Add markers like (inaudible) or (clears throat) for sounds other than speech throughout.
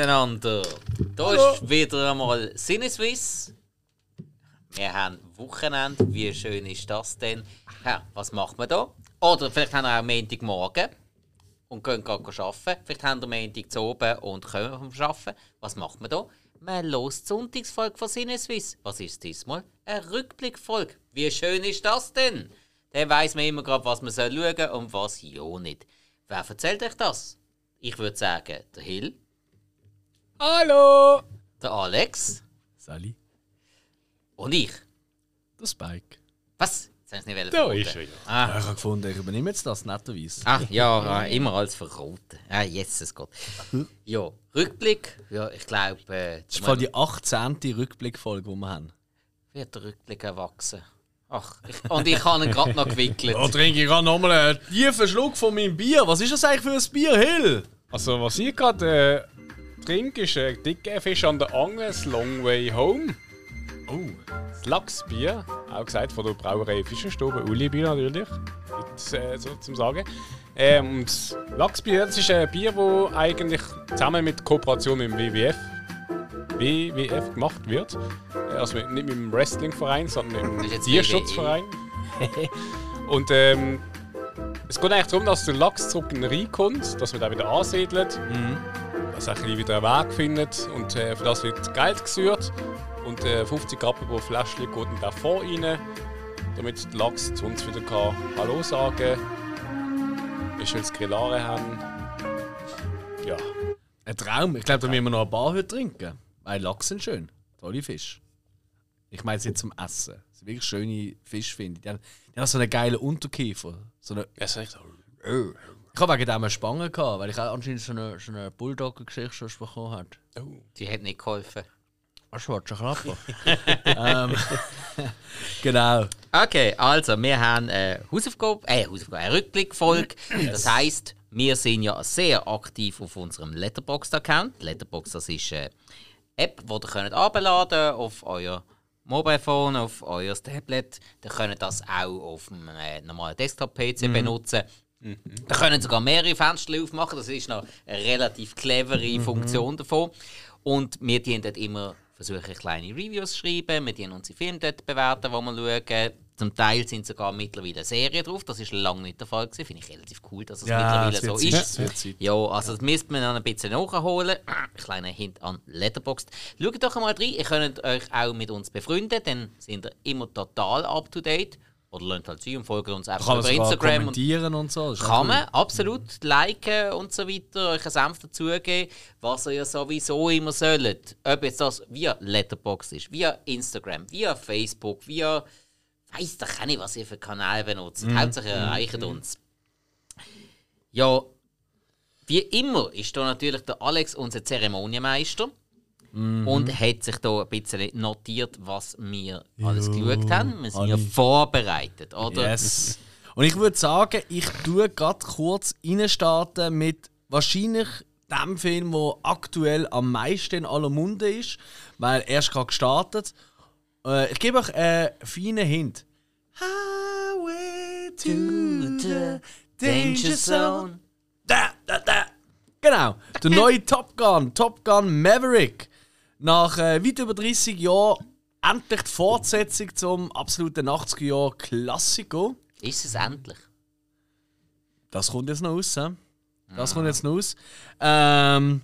Miteinander. Da ist wieder einmal Sinneswiss. Wir haben Wochenende. Wie schön ist das denn? Ja, was macht man da? Oder vielleicht haben wir auch Montagmorgen und gehen gerade arbeiten. Vielleicht haben wir Montag zu oben und kommen vom Arbeiten. Was macht man da? Man lost die Sonntagsfolge von Sinneswiss. Was ist diesmal? Eine Rückblickfolge. Wie schön ist das denn? Dann weiss man immer gerade, was man soll schauen und was ja nicht. Wer erzählt euch das? Ich würde sagen, der Hill, Hallo! der Alex Sally. und ich. Der Spike. Was? Jetzt habe ich nicht Da verraten. ist er ja. Ah, Ich habe gefunden, ich übernehme jetzt das netterweise. ah ja, äh, immer als verraten. Ah, Jesus Gott. (laughs) Ja, Rückblick. Ja, ich glaube, äh, Das ist voll die 18. Rückblickfolge, die wir haben. wird der Rückblick erwachsen. Ach, ich, und ich habe ihn gerade noch gewickelt. Da trinke ich gerade nochmal einen tiefen Schluck von meinem Bier. Was ist das eigentlich für ein Bier, Hill? Also, was ich gerade trinke, ist ein dicker Fisch an der Angel, Long Way Home. Oh. Das Lachsbier, auch gesagt von der Brauerei Fischerstube, Uli-Bier natürlich, mit, äh, so zum Sagen. Ähm, und das Lachsbier, das ist ein Bier, das eigentlich zusammen mit Kooperation mit dem WWF, WWF gemacht wird. Also nicht mit dem Wrestlingverein, sondern mit dem jetzt Tierschutzverein. (laughs) und ähm, es geht eigentlich darum, dass der Lachs zurück in den Rhein kommt, dass man den wieder ansiedelt, dass er ein bisschen wieder einen Weg findet und äh, für das wird Geld gesucht und äh, 50 Rappen pro Fläschchen geht dann der vor rein, damit der Lachs zu uns wieder kann Hallo sagen wir schönes Grillare haben. Ja, Ein Traum. Ich glaube, da müssen wir noch ein paar heute trinken. Weil Lachs sind schön. Tolle Fisch. Ich meine es jetzt zum Essen. Das sind wirklich schöne Fische, finde ich. Die haben, die haben so einen geilen Unterkiefer. So eine, das ist echt so. Ich habe wegen dem eine Spange gehabt, weil ich auch anscheinend schon eine, schon eine Bulldog-Geschichte schon bekommen habe. Oh. Die hat nicht geholfen. Ein schwarzer Klapper. ähm, (laughs) genau. Okay, also wir haben eine Hausaufgabe, äh, Hausaufgabe, eine Rückblickfolge. Das heisst, wir sind ja sehr aktiv auf unserem Letterboxd-Account. Letterboxd, das ist eine App, die ihr könnt herunterladen auf euer Mobilephone, auf euer Tablet. Ihr könnt das auch auf einem äh, normalen Desktop-PC benutzen. Da können sogar mehrere Fenster aufmachen. Das ist noch eine relativ clevere Funktion davon. Und wir dienen dort immer versuchen, kleine Reviews zu schreiben. Wir dienen unsere Filme dort bewerten, die wir schauen. Zum Teil sind sogar mittlerweile Serien drauf. Das ist lange nicht der Fall gewesen. Finde ich relativ cool, dass es mittlerweile so Zeit. ist. Ja, also das müsste man dann ein bisschen nachholen. (clears throat) Kleiner Hint an Letterboxd. Schaut doch einmal rein. Ihr könnt euch auch mit uns befreunden, dann sind ihr immer total up to date. Oder lernt halt sie und folgt uns einfach Kann man über Instagram. Und kommentieren und so. Ist auch kann cool. man absolut liken und so weiter, euch einen Senf dazugeben, was ihr ja sowieso immer sollt. Ob jetzt das via Letterboxd ist, via Instagram, via Facebook, via. Weiss doch auch nicht, was ihr für Kanäle benutzt. Hauptsache, ihr erreicht uns. Ja, wie immer ist da natürlich der Alex unser Zeremonienmeister. Und hat sich da ein bisschen notiert, was wir alles geschaut haben. Wir sind ja vorbereitet, oder? Yes. Und ich würde sagen, ich tue gerade kurz reinstarten mit wahrscheinlich dem Film, der aktuell am meisten in aller Munde ist, weil er ist gerade gestartet. Äh, ich gebe euch einen feinen Hint. Highway to the Danger Zone. Da, da, da. Genau, der (laughs) neue Top Gun, Top Gun Maverick. Nach äh, weit über 30 Jahren endlich die Fortsetzung zum absoluten 80er-Jahr-Klassiker. Ist es endlich? Das kommt jetzt noch raus. hä? Das kommt jetzt noch raus. Ähm,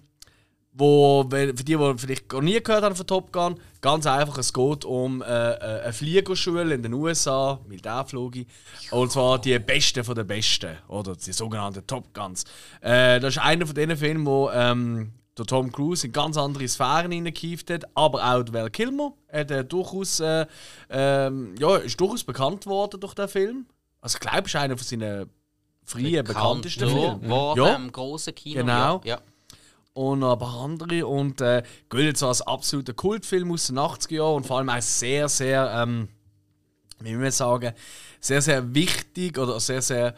wo, für die, die vielleicht gar nie gehört haben von Top Gun, ganz einfach, es geht um äh, äh, eine Fliegerschule in den USA, Militärflüge. Und zwar die Besten von den Besten, oder die sogenannten Top Guns. Äh, das ist einer von diesen Filmen, wo ähm, der Tom Cruise in ganz andere Sphären hineingekieft hat, aber auch der Val Kilmer hat, äh, durchaus, äh, ähm, ja, ist durchaus bekannt worden durch den Film. Also ich glaube, ist einer von seinen frühen bekanntesten Filmen. War Ja. im großen Kino. Genau. Ja. ja. und ein paar andere und äh, gilt so als absoluter Kultfilm aus den 80er Jahren und vor allem auch sehr, sehr, ähm, wie will man sagen, sehr, sehr wichtig oder sehr, sehr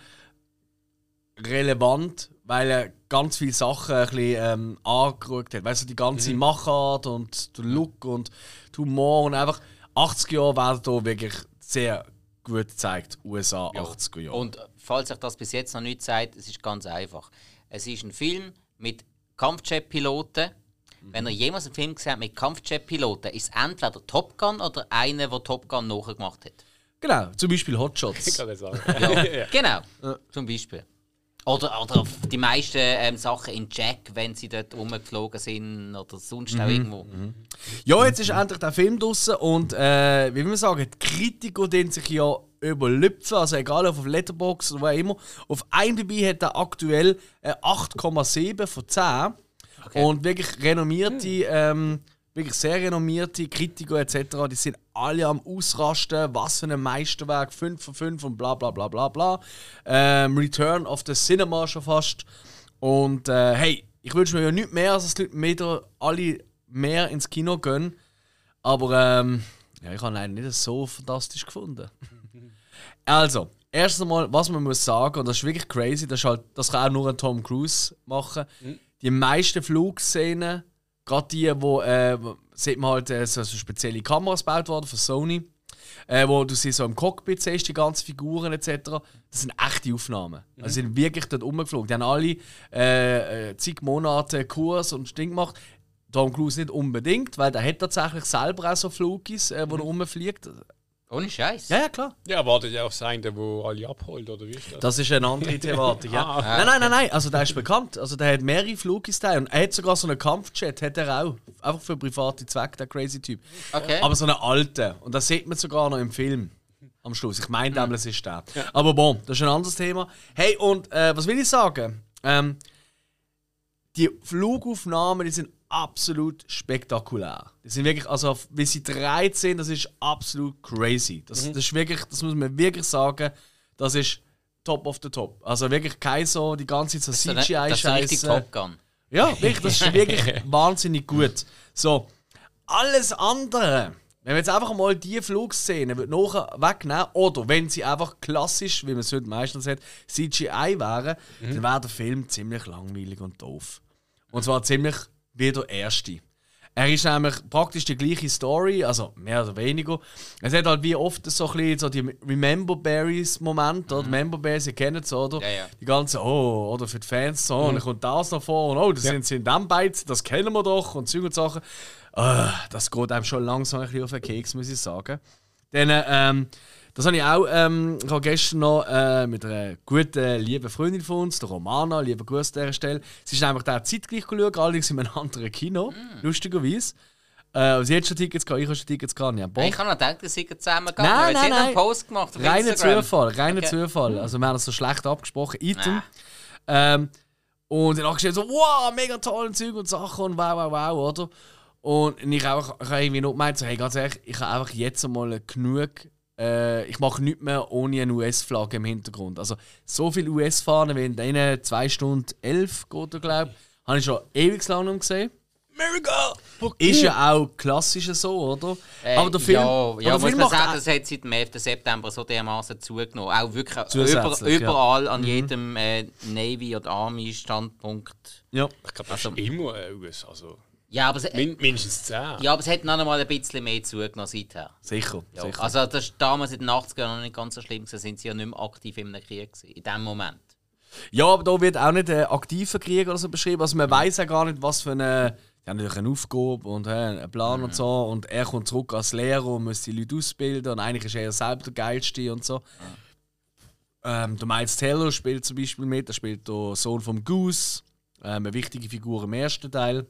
relevant, weil er ganz viele Sachen ein bisschen ähm, angeschaut hat. Weißt du, die ganze Machart und der Look und der Humor und einfach 80er Jahre werden da wirklich sehr gut gezeigt. USA 80er Jahre. Und falls euch das bis jetzt noch nicht sagt, es ist ganz einfach. Es ist ein Film mit Kampfjet-Piloten. Wenn ihr jemals einen Film gesehen habt mit Kampfjet-Piloten, ist es entweder Top Gun oder einer, der Top Gun nachgemacht hat. Genau, zum Beispiel (laughs) Ich Hotshots. kann das sagen. Ja, (laughs) genau. Zum Beispiel. Oder, oder die meisten ähm, Sachen in Jack, wenn sie dort rumgeflogen sind oder sonst auch irgendwo. Ja, jetzt ist endlich der Film draußen und äh, wie will man sagen, die Kritiker den sich ja überlüpfen, also egal ob auf Letterboxd oder wo auch immer. Auf IMDb hat er aktuell äh, 8,7 von 10 und wirklich renommierte, ähm, wirklich sehr renommierte Kritiker etc., die sind alle am Ausrasten, was für ein Meisterwerk, 5 von 5 und bla bla bla bla bla. Ähm, Return of the Cinema schon fast. Und äh, hey, ich wünsche mir ja nicht mehr, als dass die Leute alle mehr ins Kino gehen. Aber ähm, ja, ich habe eigentlich nicht so fantastisch gefunden. (laughs) also, erstens einmal, was man muss sagen, und das ist wirklich crazy, das, ist halt, das kann auch nur ein Tom Cruise machen. Die meisten Flugszenen, gerade die, wo, äh, sieht man halt, äh, so, so spezielle Kameras gebaut worden von Sony, äh, wo du sie so im Cockpit siehst, die ganzen Figuren etc. Das sind echte Aufnahmen. Also sie sind wirklich dort rumgeflogen. Die haben alle äh, äh, zig Monate Kurs und Ding gemacht. Tom Cruise nicht unbedingt, weil der hat tatsächlich selber auch so Flugis, äh, wo er rumfliegt. Ohne Scheiß. Ja, ja, klar. Ja, wartet ja auf sein, der wo alle abholt, oder wie ist das? Das ist eine andere Thematik, ja. Ah. Nein, nein, nein, nein. Also der ist bekannt. Also der hat mehrere Flugis da und er hat sogar so einen Kampfjet, hat er auch. Einfach für private Zwecke, der crazy Typ. Okay. Aber so einen alten. Und das sieht man sogar noch im Film. Am Schluss. Ich meine, mhm. es ist der. Aber bon, das ist ein anderes Thema. Hey, und äh, was will ich sagen? Ähm, die Flugaufnahmen, die sind absolut spektakulär. Die sind wirklich, also wie sie 13, das ist absolut crazy. Das, das ist wirklich, das muss man wirklich sagen, das ist top of the top. Also wirklich kein so die ganze Zeit so das ist richtig CGI-Scheiße. Top Gun. Ja, wirklich, das ist wirklich (laughs) wahnsinnig gut. So, alles andere, wenn wir jetzt einfach mal die Flugszene nachher wegnehmen, oder wenn sie einfach klassisch, wie man es heute meistens hat, CGI wären, dann wäre der Film ziemlich langweilig und doof. Und zwar ziemlich wie der erste. Er ist nämlich praktisch die gleiche Story, also mehr oder weniger. Es hat halt wie oft so ein bisschen so die Remember Berries Momente, oder? Remember Berries, ihr kennt es, oder? Ja, ja. Die ganze, oh, oder für die Fans so, und dann kommt das noch vor, und oh, das sind sie in dem Beiz, das kennen wir doch, und und Sachen. Ah, das geht einem schon langsam ein bisschen auf den Keks, muss ich sagen. Dann, ähm, das habe ich auch, ähm, ich habe gestern noch äh, mit einer guten, lieben Freundin von uns, der Romana, liebe Grüße an dieser Stelle. Sie ist einfach da zeitgleich geschaut, allerdings in einem (laughs) anderen Kino, lustigerweise. Äh, sie hat schon Tickets gehabt, ich habe schon Tickets gehabt, ich. Ich habe noch gedacht, wir sind zusammen gegangen. Nein, weil sie nein, einen nein. Post gemacht auf Reiner. Zufall, reiner Okay. Zufall. Also wir haben das so schlecht abgesprochen, Item. Ähm, und dann habe ich so, wow, mega toll Zeug und Sachen und wow, wow, wow, oder? Und ich auch, ich habe irgendwie noch gemeint, so, hey, ganz ehrlich, ich habe einfach jetzt einmal genug, äh, ich mache nichts mehr ohne eine US-Flagge im Hintergrund. Also so viele US-Fahnen wie in diesen 2 Stunden 11 geht, glaube ich, habe ich schon ewig lang gesehen. America! Ist ja auch klassisch so, oder? Äh, aber der Film, ja, aber ja der muss Film man sagen, das hat seit dem 11. September so dermaßen zugenommen. Auch wirklich über, Zusätzlich, ja. überall an jedem äh, Navy- oder Army-Standpunkt. ja. Ich glaube, das ist immer äh, US. Also Ja, aber es, min mindestens 10. ja, aber es hat noch einmal ein bisschen mehr zugenommen seither. Sicher, Ja, sicher. also das ist damals in den 80ern noch nicht ganz so schlimm, gewesen, sind sie ja nicht mehr aktiv in einem Krieg gewesen, in dem Moment. Ja, aber da wird auch nicht ein aktiver Krieg oder so beschrieben. Also man weiß ja gar nicht, was für eine. Die haben natürlich eine Aufgabe und äh, einen Plan und so. Und er kommt zurück als Lehrer und muss die Leute ausbilden. Und eigentlich ist er selber der Geilste und so. Ähm, der Miles Teller spielt zum Beispiel mit. Er spielt der Sohn vom Goose. Ähm, eine wichtige Figur im ersten Teil.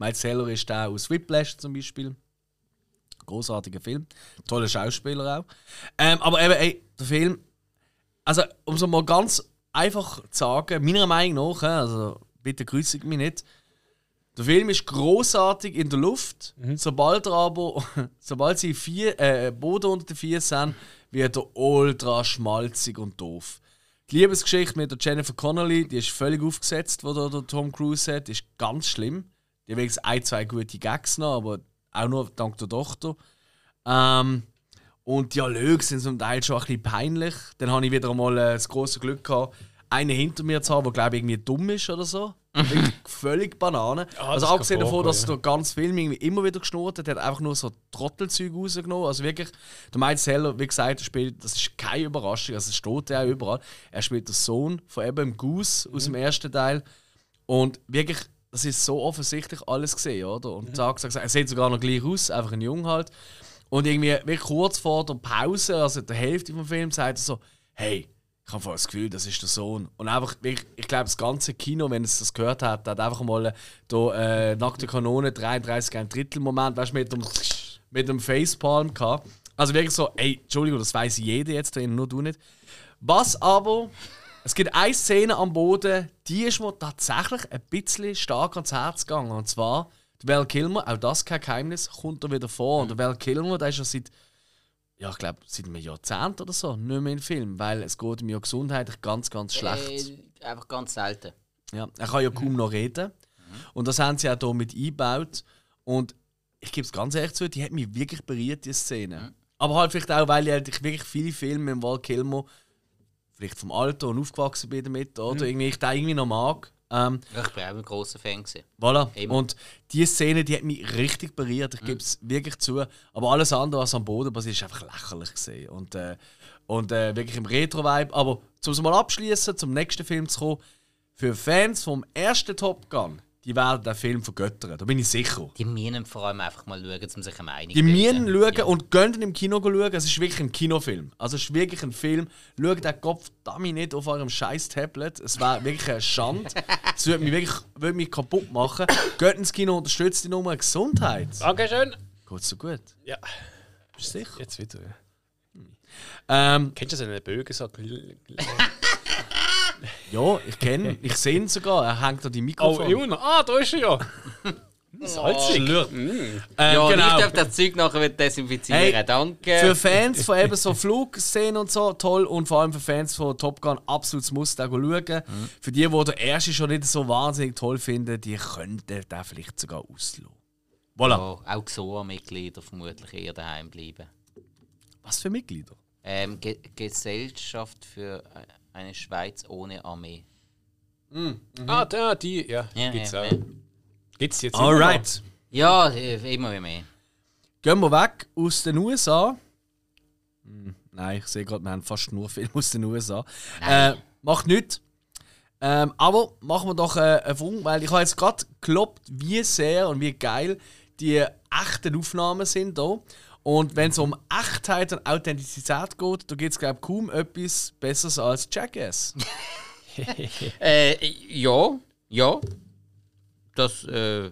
Miles Teller ist der aus Whiplash zum Beispiel. Großartiger Film. Toller Schauspieler auch. Ähm, aber eben, ey, der Film also, um es mal ganz einfach zu sagen, meiner Meinung nach, äh, also bitte grüßigt mich nicht, der Film ist großartig in der Luft. Sobald er aber, (laughs) sobald sie vier, äh, Boden unter den Vier sind, wird er ultra schmalzig und doof. Die Liebesgeschichte mit der Jennifer Connelly, die ist völlig aufgesetzt, die der, der Tom Cruise hat, ist ganz schlimm. Die hat wenigstens ein, zwei gute Gags noch, aber auch nur dank der Tochter. Ähm, und die Dialoge sind zum Teil schon ein bisschen peinlich. Dann habe ich wieder einmal äh, das große Glück gehabt, einen hinter mir zu haben, der glaube ich irgendwie dumm ist oder so. (laughs) Wirklich völlig Banane. also das abgesehen kann davon, dass er vorkommen, durch ganz Film irgendwie immer wieder geschnurrt hat, hat er einfach nur so Trottelzeug rausgenommen. Also wirklich, der Miles Heller, wie gesagt, er spielt, das ist keine Überraschung, also es steht ja auch überall. Er spielt den Sohn von eben dem Goose aus dem ersten Teil. Und wirklich, das ist so offensichtlich alles gesehen, oder? Und zack, zack, zack. Er sieht sogar noch gleich aus, einfach ein Jung halt. Und irgendwie wirklich kurz vor der Pause, also der Hälfte vom Film, sagt er so: Hey, ich habe das Gefühl, das ist der Sohn. Und einfach, ich, ich glaube, das ganze Kino, wenn es das gehört hat, hat einfach mal da, äh, nackte Kanone 33 ein Drittel Moment, weißt du, mit dem, mit dem Facepalm gehabt. Also wirklich so, ey, Entschuldigung, das weiß jeder jetzt drin, nur du nicht. Was aber, es gibt eine Szene am Boden, die ist mir tatsächlich ein bisschen stark ans Herz gegangen. Und zwar, der Val Kilmer, auch das kein Geheimnis, kommt da wieder vor. Und der Val Kilmer, der ist ja seit ja, ich glaube, seit einem Jahrzehnt oder so nicht mehr in Film, weil es geht ihm ja gesundheitlich ganz, ganz schlecht. Äh, einfach ganz selten. Ja, er kann ja kaum noch reden. Und das haben sie auch hier mit eingebaut. Und ich gebe es ganz ehrlich zu, die hat mich wirklich berührt, die Szene. Aber halt vielleicht auch, weil ich halt wirklich viele Filme mit Val Kilmer, vielleicht vom Alter und aufgewachsen bin damit, oder irgendwie, ich den irgendwie noch mag. Ähm, Ich bin auch ein grosser Fan. Gewesen. Voilà. Eben. Und die Szene, die hat mich richtig berührt. Ich gebe es wirklich zu. Aber alles andere, was am Boden passiert, ist einfach lächerlich gesehen. Und, äh, und äh, wirklich im Retro-Vibe. Aber um es mal abschließen, zum nächsten Film zu kommen, für Fans vom ersten Top Gun, die werden den Film vergöttern. Da bin ich sicher. Die müssen vor allem einfach mal schauen, um sich eine Meinung Die müssen bilden. schauen und gehen im Kino schauen. Es ist wirklich ein Kinofilm. Also es ist wirklich ein Film. Schaut den Kopf damit nicht auf eurem scheiß Tablet. Es wäre wirklich eine Schande. (laughs) Es würde mich wirklich würde mich kaputt machen. Geht ins Kino, unterstützt die Nummer Gesundheit. Dankeschön. Geht's so gut? Ja, Bist du sicher? jetzt wieder. Ähm, Kennst du so einen Bögen? So (laughs) (laughs) ja, ich kenne Ich sehe ihn sogar. Er hängt an die oh, Mikrofon. Juna. Ah, da ist er ja. (laughs) Salzig. Ähm, Ja, genau. ich darf das Zeug nachher desinfizieren. Hey, Danke. Für Fans (laughs) von eben so Flugszenen und so, toll. Und vor allem für Fans von Top Gun, absolutes Muss, da schauen. Mhm. Für die, die den ersten schon nicht so wahnsinnig toll finden, die könnten den vielleicht sogar auslassen. Voilà. ja, auch XOA-Mitglieder vermutlich eher daheim bleiben. Was für Mitglieder? Ähm, Ge Gesellschaft für äh, eine Schweiz ohne Armee. Ah, da, die. Ja, Ja, gibt's ja, auch. ja. Gibt's jetzt immer noch? Alright. Ja, äh, immer mehr. Gehen wir weg aus den USA. Hm, nein, ich sehe gerade, wir haben fast nur Filme aus den USA. Äh, macht nichts. Ähm, aber machen wir doch äh, einen Funk, weil ich habe jetzt gerade gelobt, wie sehr und wie geil die echten Aufnahmen sind da. Und wenn es um Echtheit und Authentizität geht, da gibt es, glaube ich, kaum etwas Besseres als Jackass. (laughs) Äh, ja, ja. Das äh,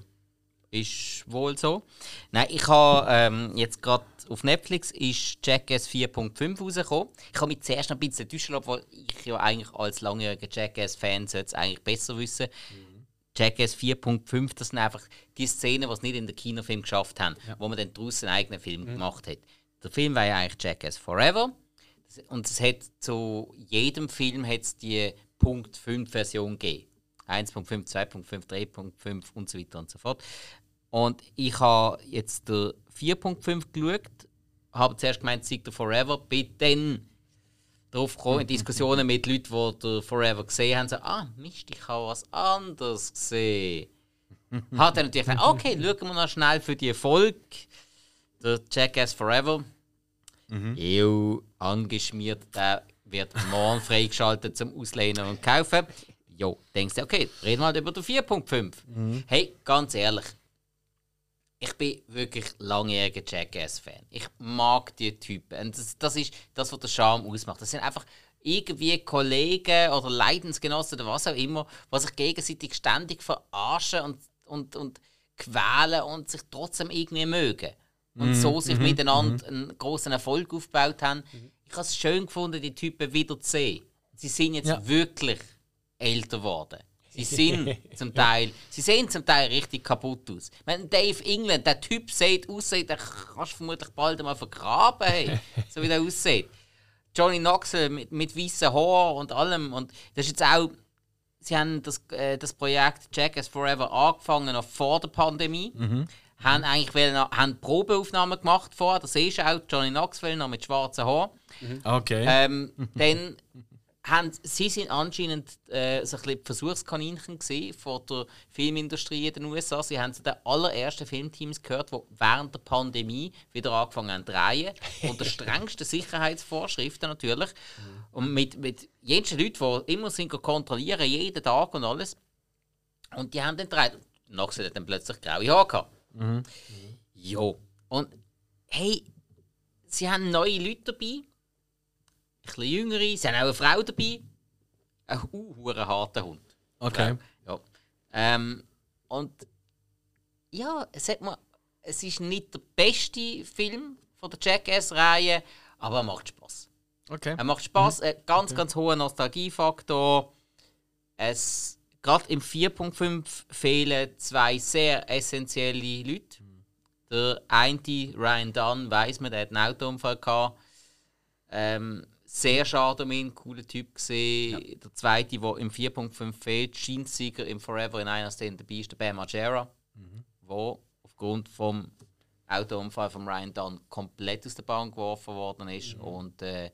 ist wohl so. Nein, ich habe ähm, jetzt gerade auf Netflix ist Jackass 4.5 rausgekommen. Ich habe mich zuerst noch ein bisschen enttäuscht, obwohl ich ja eigentlich als langjähriger Jackass-Fan sollte es eigentlich besser wissen. Jackass 4.5, das sind einfach die Szenen, die es nicht in den Kinofilm geschafft haben, wo man dann draußen einen eigenen Film gemacht hat. Der Film war ja eigentlich Jackass Forever. Und es hat zu jedem Film hat's die Punkt 5 Version gegeben. 1.5, 2.5, 3.5 und so weiter und so fort. Und ich habe jetzt der 4.5 geschaut, habe zuerst gemeint, es sei der Forever, bin dann darauf gekommen, in Diskussionen mit Leuten, die der Forever gesehen haben, so, ah, Mist, ich habe was anderes gesehen. (laughs) Hat dann natürlich gesagt, okay, schauen wir noch schnell für die Folge, der Jackass Forever. EU angeschmiert, der wird morgen freigeschaltet zum Auslehnen und Kaufen. Jo, denkst du, okay, reden wir halt über den 4.5. Hey, ganz ehrlich, ich bin wirklich langjähriger Jackass-Fan. Ich mag die Typen. Und das, das ist das, was der Charme ausmacht. Das sind einfach irgendwie Kollegen oder Leidensgenossen oder was auch immer, die sich gegenseitig ständig verarschen und, und, und quälen und sich trotzdem irgendwie mögen. Und so sich miteinander einen großen Erfolg aufgebaut haben. Ich habe es schön gefunden, die Typen wieder zu sehen. Sie sind jetzt Ja. wirklich älter geworden. Sie sind zum (laughs) Teil, sie sehen zum Teil richtig kaputt aus. Wenn Dave England, der Typ sieht, aussieht, den kannst du vermutlich bald einmal vergraben, hey, (laughs) so wie der aussieht. Johnny Knoxville mit, mit weißen Haaren und allem. Und das ist jetzt auch, sie haben das, äh, das Projekt Jackass Forever angefangen, noch vor der Pandemie. Haben eigentlich wollen, haben Probeaufnahmen gemacht vorher, das du auch, Johnny Knoxville noch mit schwarzen Haaren. Okay. Ähm, (laughs) dann haben, sie sind anscheinend äh, so ein bisschen die Versuchskaninchen von der Filmindustrie in den USA. Sie haben zu den allerersten Filmteams gehört, die während der Pandemie wieder angefangen haben zu drehen. Unter (laughs) strengsten Sicherheitsvorschriften natürlich. Und mit, mit jeden Leuten, die immer sind kontrollieren, jeden Tag und alles. Und die haben dann gedreht. Noxel hat dann plötzlich graue Haare gehabt. Ja. Und hey, sie haben neue Leute dabei. Bisschen jüngere. Sie haben auch eine Frau dabei. Ein uh, harter Hund. Okay. Ja. Ähm, und ja, es, hat mir, es ist nicht der beste Film von der Jackass-Reihe, aber er macht Spaß. Okay. Er macht Spaß, ein ganz, ganz hoher Nostalgiefaktor. Es gerade im 4.5 fehlen zwei sehr essentielle Leute. Der eine, Ryan Dunn, weiß man, der hat einen Autounfall gehabt. Ähm, sehr schade um ihn, cooler Typ gesehen. Der zweite, der im 4.5 fehlt, Schiedsieger im Forever in einer Szene dabei ist, der Bam Margera, wo aufgrund vom Autounfall von Ryan Dunn komplett aus der Bahn geworfen worden ist und äh,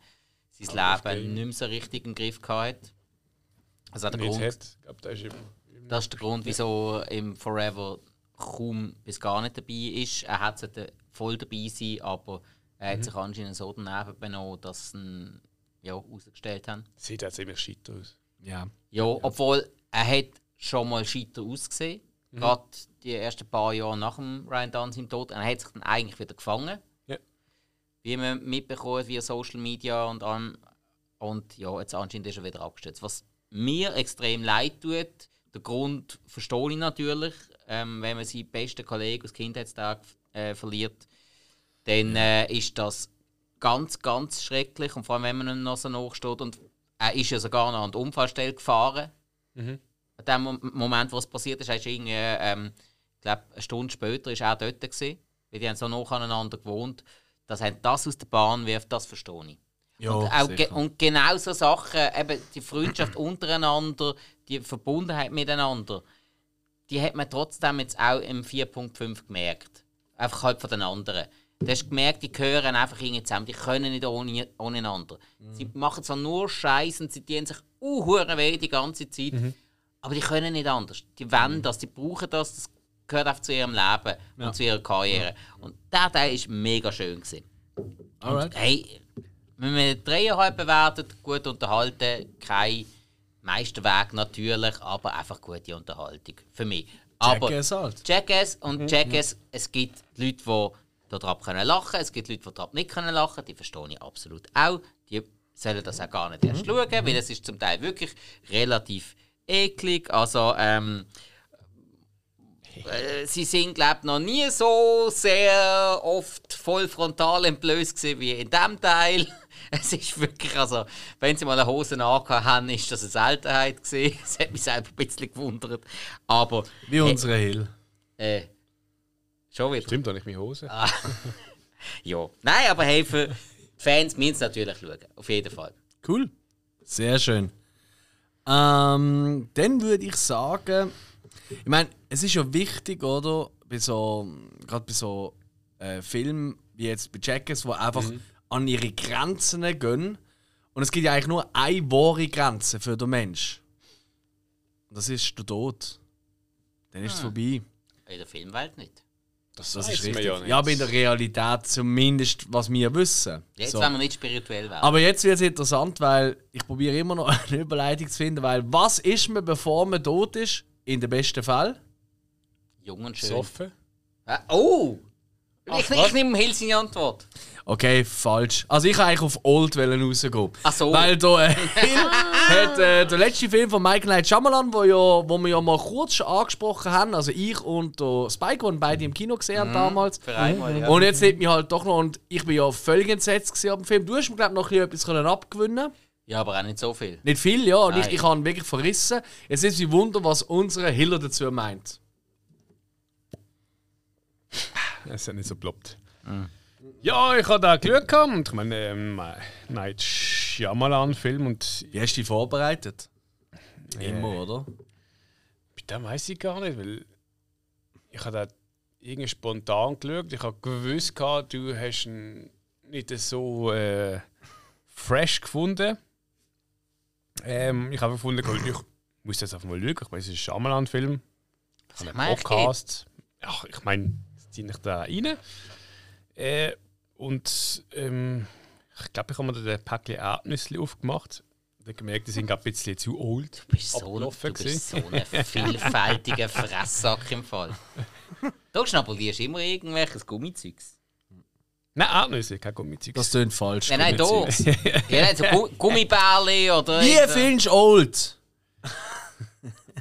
sein auf Leben nicht mehr so richtig im Griff gehabt. Also der Grund, hat. Ich glaube, das ist das ist der Grund, wieso im Forever kaum bis gar nicht dabei ist. Er hat sollte voll dabei sein, aber er hat sich anscheinend so daneben benommen, dass sie ihn ja, rausgestellt haben. sieht ja ziemlich shit aus. Ja. Ja, obwohl er hat schon mal scheiter ausgesehen. Gerade die ersten paar Jahre nach dem Ryan Dunn seinem Tod. Er hat sich dann eigentlich wieder gefangen. Ja. Wie man mitbekommt via Social Media und an. Und ja, jetzt anscheinend ist er wieder abgestürzt. Was mir extrem leid tut, der Grund verstehe ich natürlich, ähm, wenn man seinen besten Kollegen aus Kindheitstag äh, verliert, dann äh, ist das ganz, ganz schrecklich. Und vor allem, wenn man ihm noch so nachsteht. Und er ist ja sogar noch an die Unfallstelle gefahren. Mhm. An dem Mom- Moment, wo es passiert ist, ist irgendwie, ähm, ich glaube, eine Stunde später ist er dort gewesen, weil die haben so nah aneinander gewohnt. Dass er das aus der Bahn wirft, das verstehe ich. Ja, und, auch ge und genau so Sachen, eben die Freundschaft (clears throat) untereinander, die Verbundenheit miteinander, die hat man trotzdem jetzt auch im 4.5 gemerkt. Einfach halt von den anderen. Du hast gemerkt, die gehören einfach irgendwie zusammen, die können nicht ohne, ohneinander. Sie machen zwar nur Scheiß und sie dienen sich uh, weh die ganze Zeit, aber die können nicht anders. Die wollen das, die brauchen das, das gehört einfach zu ihrem Leben und zu ihrer Karriere. Und der Teil war mega schön. Gewesen. Alright. Hey, wenn wir dreieinhalb bewertet, gut unterhalten, kein Meisterwerk natürlich, aber einfach gute Unterhaltung für mich. Aber Jackass halt. Jackass und Jackass, es gibt Leute, die darauf können lachen, es gibt Leute, die darauf nicht können lachen, die verstehe ich absolut auch. Die sollen das auch gar nicht erst schauen, weil es ist zum Teil wirklich relativ eklig. Also ähm, äh, sie sind, glaube ich, noch nie so sehr oft voll frontal entblößt wie in diesem Teil. (laughs) Es ist wirklich, also, wenn sie mal eine Hose angehabt haben, ist das eine Seltenheit gewesen. (laughs) Das hat mich selber ein bisschen gewundert. Aber, Wie unsere Hill. äh, schon wieder. Stimmt doch nicht meine Hose. (laughs) Ja. Nein, aber hey, für Fans müssen es natürlich schauen. Auf jeden Fall. Cool. Sehr schön. Ähm, dann würde ich sagen, ich meine, es ist ja wichtig, oder? Bei so, gerade bei so äh, Filmen wie jetzt bei Jackers, wo einfach an ihre Grenzen gehen. Und es gibt ja eigentlich nur eine wahre Grenze für den Mensch. Und das ist der Tod. Dann ist es vorbei. In der Filmwelt nicht. Das, Das ist richtig. ja Ja, nicht. aber in der Realität zumindest, was wir wissen. Jetzt So. wollen wir nicht spirituell werden. Aber jetzt wird es interessant, weil ich probiere immer noch (laughs) eine Überleitung zu finden, weil was ist man, bevor man tot ist? In dem besten Fall? Jung und schön. Soffen? Ah, oh! ich, was? ich nehme Hill seine Antwort. Okay, falsch. Also ich wollte eigentlich auf Old wollen rausgehen. Ach so. Weil da äh, (laughs) hat äh, der letzte Film von Michael Knight Shyamalan, wo, ja, wo wir ja mal kurz schon angesprochen haben, also ich und der Spike, die beide im Kino gesehen haben damals. Für einmal, ja. Und jetzt hat mich halt doch noch, und ich bin ja völlig entsetzt gewesen ab dem Film. Du hast mir, glaube ich, noch ein bisschen etwas abgewinnen Ja, aber auch nicht so viel. Nicht viel, ja. Und ich, Nein. ich habe ihn wirklich verrissen. Jetzt ist es Wunder, was unsere Hiller dazu meint. Es hat nicht so ploppt. Ja, ich habe da Glück gehabt. Und ich meine, ähm, Night Shyamalan-Film und Wie hast du dich vorbereitet? Immer, oder? bei dem weiß ich gar nicht, weil ich habe da irgendwie spontan geschaut. Ich habe gewusst, gehabt, du hast ihn nicht so äh, fresh gefunden. Ähm, ich habe gefunden, ich muss jetzt einfach mal schauen. Ich meine, es ist ein Shyamalan-Film. Ich habe ich einen meine, Podcast. Ja, ich meine, jetzt ziehe ich da rein. Äh, und ähm, ich glaube, ich habe mir da ein Päckchen Erdnüsse aufgemacht. Ich habe gemerkt, die sind gerade ein bisschen zu old. Du bist so, du bist so ein vielfältiger Fresssack im Fall. Du schnabelierst immer irgendwelches Gummizeugs. Nein, Erdnüsse, kein Gummizeug. Das klingt falsch. Nein, nein, da. (laughs) Ja, nein, so Gu- Gummibärli oder. Wie findest du old?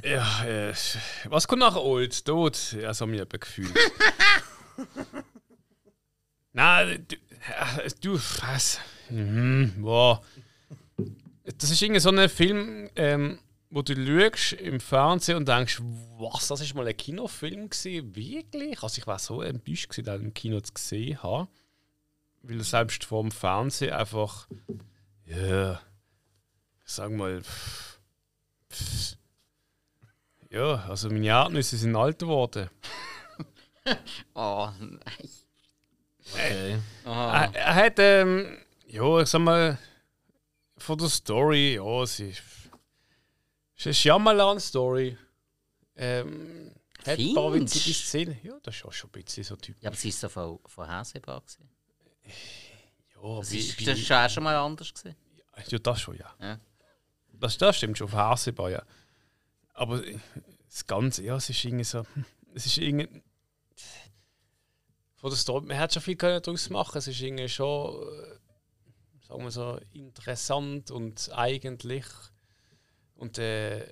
Ja, äh, was kommt nach old? Tod? Ja, so mir ein Gefühl. Nein, du, äh, du was? Mhm, boah. Das ist irgendwie so ein Film, ähm, wo du schaust im Fernsehen und denkst, was, das ist mal ein Kinofilm gewesen? Wirklich? Also ich war so enttäuscht, gewesen, den im Kino zu sehen habe. Weil selbst vor dem Fernsehen einfach, ja, ich sag mal, pff, pff, ja, also meine Erdnüsse sind alt geworden. (laughs) Oh, nein. Okay. Er, er hat, ähm, ja, ich sag mal, von der Story, ja, sie ist, ist eine Shyamalan-Story. Ähm, hat ein paar Findest? witzige Szenen. Ja, das ist auch schon ein bisschen so typisch. Ja, aber sie ist so von, vorhersehbar gewesen. Ja, Das ist, wie- das ist auch schon mal anders gewesen. ja, das schon, ja. Ja. Das, das stimmt schon, vorhersehbar, ja. Aber das Ganze, ja, es ist irgendwie so, (laughs) es ist irgendwie, von der Story, man hat schon viel können daraus machen es ist irgendwie schon, äh, sagen wir so, interessant und eigentlich. Und äh,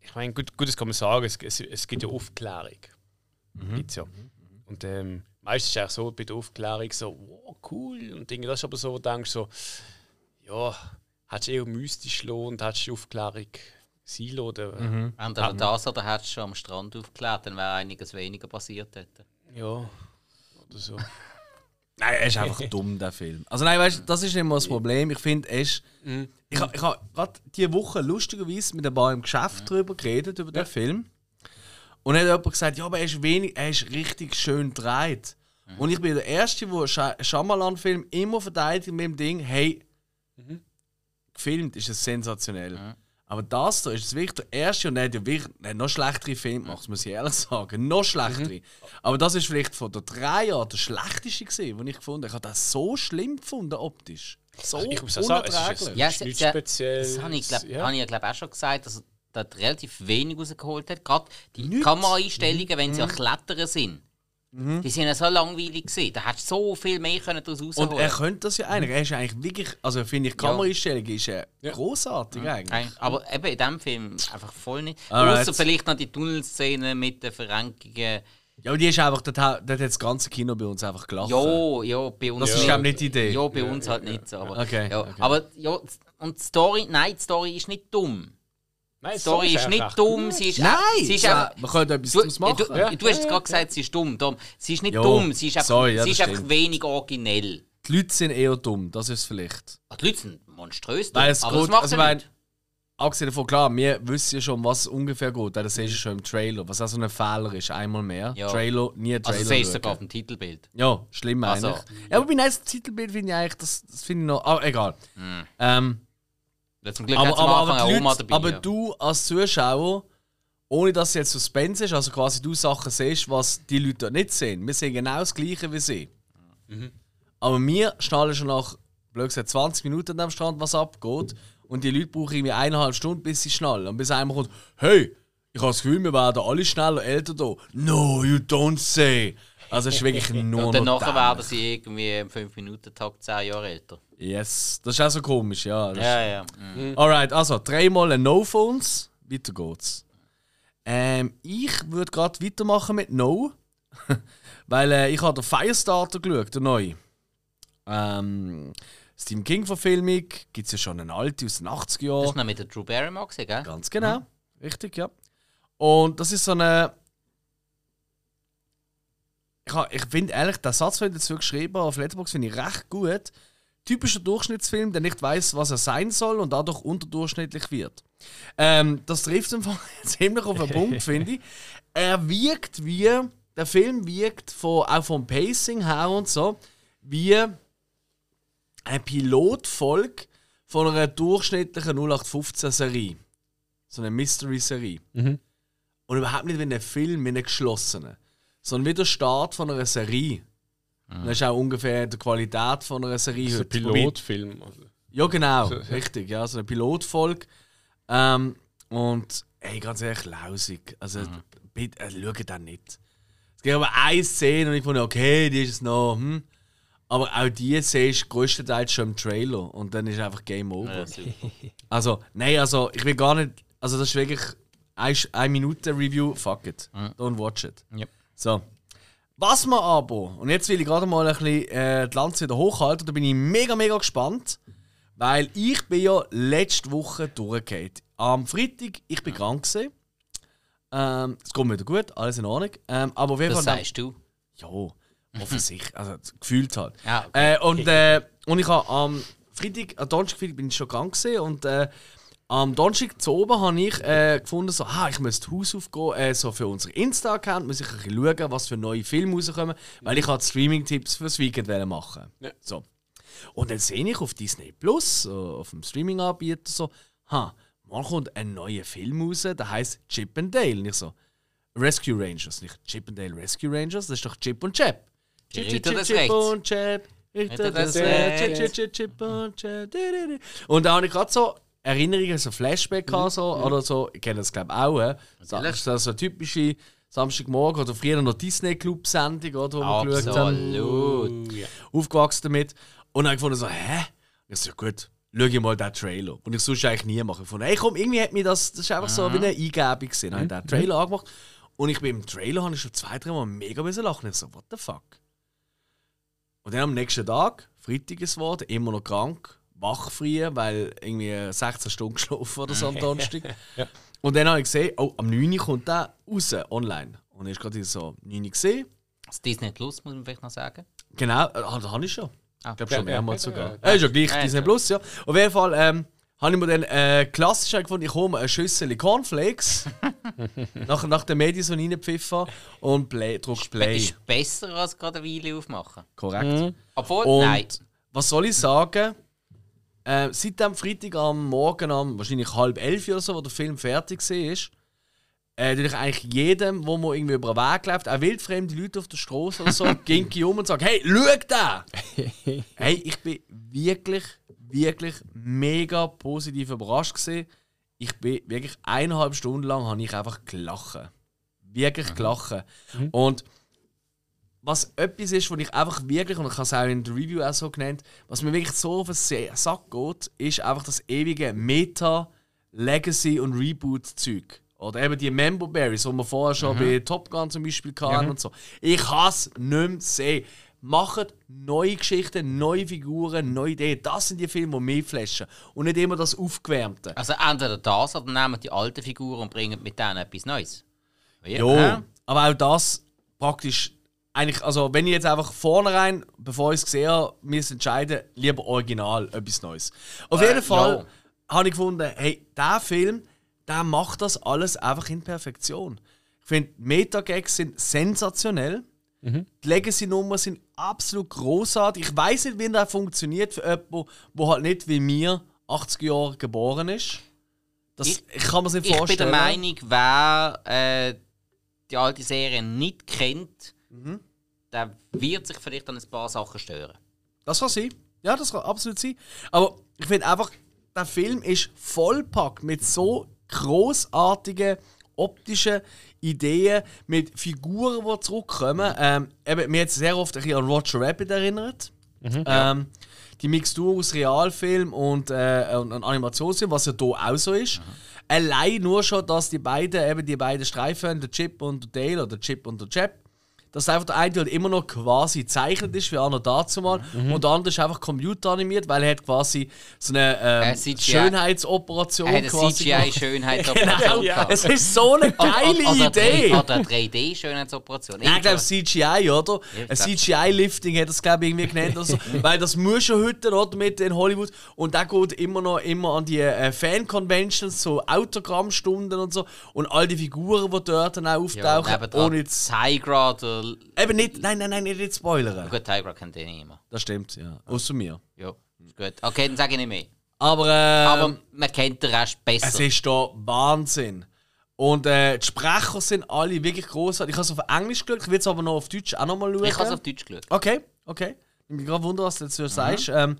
ich meine, gut, gut, das kann man sagen, es, es, es gibt ja Aufklärung. Gibt's ja. Und ähm, meistens ist es auch so bei der Aufklärung so, wow, cool. Und Dinge, das ist aber so, wo du denkst so, ja, hättest du eher mystisch lassen und hättest die Aufklärung sein lassen. oder- Entweder das oder hättest du schon am Strand aufgeklärt, dann wäre einiges weniger passiert dort. Ja, oder so. (laughs) Nein, er ist einfach dumm, der Film. Also nein, weißt du, das ist nicht mal das Problem. Ich finde, er ist... Ich habe ich ha gerade diese Woche lustigerweise mit ein paar im Geschäft drüber geredet, über den Film. Und dann hat jemand gesagt, ja, aber er ist, wenig, er ist richtig schön gedreht. Und ich bin der Erste, der Scha Shyamalan-Film immer verteidigt mit dem Ding, hey, gefilmt ist es sensationell. Aber das da ist es wirklich der erste und er hat ja wirklich hat noch schlechtere Filme gemacht, muss ich ehrlich sagen. Noch schlechtere. Aber das ist vielleicht von der drei Jahren der schlechteste gesehen, den ich gefunden habe. Ich habe das so schlimm gefunden, optisch. So Ich muss auch sagen, es ist unerträglich. Ja, ist es- nichts es- Spezielles. Das habe ich, glaub, ja. ich glaub, auch schon gesagt, dass er relativ wenig rausgeholt hat. Gerade die Nichts. Kameraeinstellungen, wenn sie ja klettern sind, die sind ja so langweilig gewesen. Da hättest du so viel mehr können daraus rausholen Und er könnte das ja eigentlich. Er ist eigentlich wirklich, also finde ich, die Kameraeinstellung ist äh, großartig eigentlich. Eigentlich- Aber eben in diesem Film einfach voll nicht. Alright. Außer vielleicht noch die Tunnelszene mit den Verrenkungen. Ja, aber die ist einfach, dort, ha- dort hat das ganze Kino bei uns einfach gelacht. Ja, ja, bei uns Das ist ich, nicht die Idee. Ja, bei uns halt nicht so. Aber, Okay, ja. okay. aber ja, und die Story, nein, die Story ist nicht dumm. Nein, Story ist nicht einfach dumm, gut. sie ist Nein! sie ist ja, einfach, man könnte etwas Du, machen. du, du hast jetzt gerade gesagt, sie ist dumm. Darum, Sie ist nicht Ja, dumm, sie ist einfach, sorry, ja, sie das ist einfach wenig originell. Die Leute sind eher dumm, das ist vielleicht. Ah, Die Leute sind monströs dumm, Nein, es aber das geht, macht also ja mein, nicht. abgesehen davon, klar, wir wissen ja schon, was es ungefähr geht. Das siehst du schon im Trailer. Was auch so ein Fehler ist, einmal mehr. Ja. Trailer, nie Trailer. Also siehst du sogar auf dem Titelbild. Ja, schlimm Also, eigentlich. Ja, aber bei das Titelbild finde ich eigentlich, das, das finde ich noch. Aber egal. Ähm, Ja, Zum Glück aber aber, aber, eine Oma Leute, dabei. aber ja. du als Zuschauer, ohne dass es jetzt Suspense ist, also quasi du Sachen siehst, was die Leute nicht sehen. Wir sehen genau das Gleiche wie sie. Aber wir schnallen schon nach, blöd gesagt, 20 Minuten am Strand, was abgeht. Und die Leute brauchen irgendwie eineinhalb Stunden, bis sie schnallen. Und bis einmal kommt, hey, ich habe das Gefühl, wir werden alle schneller älter da. No, you don't say. Also es ist wirklich (laughs) nur Und dann noch werden sie irgendwie im 5-Minuten-Takt 10 Jahre älter. Yes, das ist auch so komisch, ja. Das Ja, ja. Mhm. Alright, also dreimal ein No-Phones. Weiter geht's. Ähm, ich würde gerade weitermachen mit No. (laughs) weil äh, ich habe den Firestarter geschaut, der neue. Ähm, Stephen King-Verfilmung. Gibt es ja schon eine alte aus den 80er Das Jahren. ist noch mit der Drew Barrymore gell? Ganz genau. Richtig, ja. Und das ist so eine. Ich, ich finde ehrlich, der Satz, den ich dazu geschrieben habe auf Letterboxd, finde ich recht gut. Typischer Durchschnittsfilm, der nicht weiß, was er sein soll und dadurch unterdurchschnittlich wird. Ähm, das trifft einfach (laughs) ziemlich auf den Punkt, (laughs) finde ich. Er wirkt wie, der Film wirkt von, auch vom Pacing her und so, wie ein Pilotfolge von einer durchschnittlichen 0815-Serie. So eine Mystery-Serie. Und überhaupt nicht wie ein Film, wie ein geschlossenen. Sondern wie der Start von einer Serie. Und Das ist auch ungefähr die Qualität von einer Serie Das ist ein heute. Pilotfilm. Also. Ja, genau, (laughs) richtig. Ja, so eine Pilotfolge. Ähm, und ey, ganz ehrlich, lausig. Also, Mhm. bitte, äh, schaut das nicht. Es gibt aber eine Szene und ich fand, okay, die ist es noch, hm. Aber auch die siehst du größtenteils schon im Trailer und dann ist einfach Game Over. (laughs) Also, nein, also ich will gar nicht. Also, das ist wirklich eine, eine Minute Review. Fuck it. Don't watch it. Yep. So. Was man aber, und jetzt will ich gerade mal ein bisschen äh, die Lanze wieder hochhalten, da bin ich mega, mega gespannt, weil ich bin ja letzte Woche durchgefallen. Am Freitag, ich bin krank gewesen. Ähm, es kommt mir wieder gut, alles in Ordnung. Ähm, aber auf jeden Das Fall. sagst du. Ja, (laughs) offensichtlich. Also gefühlt halt. Ja, okay. äh, und, äh, und ich habe am Freitag, am Donnerstag bin ich schon krank gewesen und äh, am Donnerstag zu oben habe ich äh, gefunden, so, ah, ich muss das Haus aufgehen, äh, so für unseren Insta-Account muss ich ein bisschen schauen, was für neue Filme rauskommen, weil ich halt Streaming-Tipps fürs Weekend machen. Ja. So. Und dann sehe ich auf Disney Plus, so auf dem Streaming-Anbieter, so, ha, morgen kommt ein neuer Film raus, der heißt Chip and Dale. Und ich so, Rescue Rangers, nicht Chip and Dale Rescue Rangers, das ist doch Chip und Chap. Chip, Chip, Chip Rechts. und Chap. Des Rechts. Chip. Chip, Chip, Chip und Chap. Und da habe ich gerade so Erinnerungen, so Flashback gehabt, so, oder so. Ich kenne das, glaube ich, auch. So, das ist so eine typische Samstagmorgen oder früher noch Disney Club-Sendung, oder, wo wir geschaut haben Absolut. aufgewachsen damit. Und dann habe ich gefunden, so, hä? Ich so, ja gut, schau ich mal den Trailer. Und ich sonst eigentlich nie machen. Von, hey, komm, irgendwie hat mir das, das ist einfach so wie eine Eingebung gesehen. Dann habe ich den Trailer angemacht. Und ich bin im Trailer, habe ich schon zwei, drei Mal mega müssen lachen. Ich so, what the fuck? Und dann am nächsten Tag, Freitag ist es geworden, immer noch krank, wach früh, weil irgendwie 16 Stunden geschlafen oder so am (laughs) Donnerstag. Und dann habe ich gesehen, oh, am 9. Uhr kommt der raus, online. Und ich gerade so 9 Uhr gesehen. Das Disney Plus muss man vielleicht noch sagen. Genau, äh, das habe ich schon. Ah. Ich glaube schon Ja, ja, mehrmals ja, sogar. ja. Ja, ist ja gleich, Ja, Disney ja. Plus, ja. Auf jeden Fall ähm, habe ich mir dann äh, klassisch gefunden, ich hole mir eine Schüssel Cornflakes, (laughs) nach, nach den Medien so reinpfiffen und play, drück Play. Ist besser als gerade eine Weile aufmachen. Korrekt. Obwohl, Und nein. was soll ich sagen? Äh, seit dem Freitag am Morgen, am wahrscheinlich halb elf oder so, wo der Film fertig war, äh, tue ich eigentlich jedem, wo man irgendwie über den Weg läuft, auch wildfremde Leute auf der Straße oder so, (laughs) ging ich um und sage: Hey, schau da! (laughs) hey, ich bin wirklich, wirklich mega positiv überrascht gewesen. Ich bin wirklich eineinhalb Stunden lang habe ich einfach gelacht. Wirklich gelacht. Und was etwas ist, was ich einfach wirklich, und ich habe es auch in der Review auch so genannt, was mir wirklich so auf den Sack geht, ist einfach das ewige Meta, Legacy und Reboot-Zeug. Oder eben die Member Berries, die wir vorher schon bei Top Gun zum Beispiel hatten und so. Ich hasse nicht mehr sehen. Macht neue Geschichten, neue Figuren, neue Ideen. Das sind die Filme, die mich flashen. Und nicht immer das Aufgewärmte. Also entweder das oder nehmen die alten Figuren und bringen mit denen etwas Neues. Ja. Jo, Ja. aber auch das praktisch eigentlich, also wenn ich jetzt einfach vornherein, bevor ich es gesehen habe, mir entscheiden, lieber original, etwas Neues. Auf Äh, jeden Fall ja. habe ich gefunden, hey, der Film, der macht das alles einfach in Perfektion. Ich finde, Metagags sind sensationell. Die Legacy-Nummern sind absolut großartig. Ich weiß nicht, wie der funktioniert für jemanden, der halt nicht wie mir 80 Jahre geboren ist. Das, ich, Ich- kann mir das nicht Ich bin vorstellen. der Meinung, wer äh, die alte Serie nicht kennt, Mhm. der wird sich vielleicht an ein paar Sachen stören. Das kann sein. Ja, das kann absolut sein. Aber ich finde einfach, der Film ist vollpackt mit so großartigen optischen Ideen, mit Figuren, die zurückkommen. Ähm, eben, mir hat es sehr oft ein bisschen an Roger Rabbit erinnert. ähm, die Mixtur aus Realfilm und, äh, und, und Animationsfilm, was ja hier auch so ist. Allein nur schon, dass die beiden, eben die beiden Streifen, der Chip und der Dale oder der Chip und der Chap, dass einfach der eine halt immer noch quasi gezeichnet ist, wie auch noch dazu mal. Und der andere ist einfach computeranimiert, weil er hat quasi so eine ähm, Äh. Schönheitsoperation Er hat eine quasi. CGI-Schönheitsoperation Genau, (laughs) gehabt. es ist so eine geile Oder- oder Idee. Oder eine 3D-Schönheitsoperation. Nein, ich glaube CGI, oder? Ja, Ein CGI-Lifting hat das, glaube ich, irgendwie genannt. Oder so. (laughs) Weil das muss schon heute, oder? Mit in Hollywood. Und der geht immer noch immer an die äh, Fan-Conventions, so Autogrammstunden und so. Und all die Figuren, die dort dann auch ja, auftauchen. nebendran ohne jetzt. Tigra, der... Eben nicht, nein, nein, nein, nicht spoilern. Gut, Tigra kennt den nicht mehr. Das stimmt, ja. Außer mir. Ja, ist gut. Okay, dann sage ich nicht mehr. Aber, äh, Aber man kennt den Rest besser. es ist da Wahnsinn. Und äh, die Sprecher sind alle wirklich großartig. Ich habe es auf Englisch geschaut, ich will es aber noch auf Deutsch auch noch mal schauen. ich habe es auf Deutsch geschaut. Okay, okay. Ich bin gerade wundern, was du dazu Mhm. sagst. Ähm,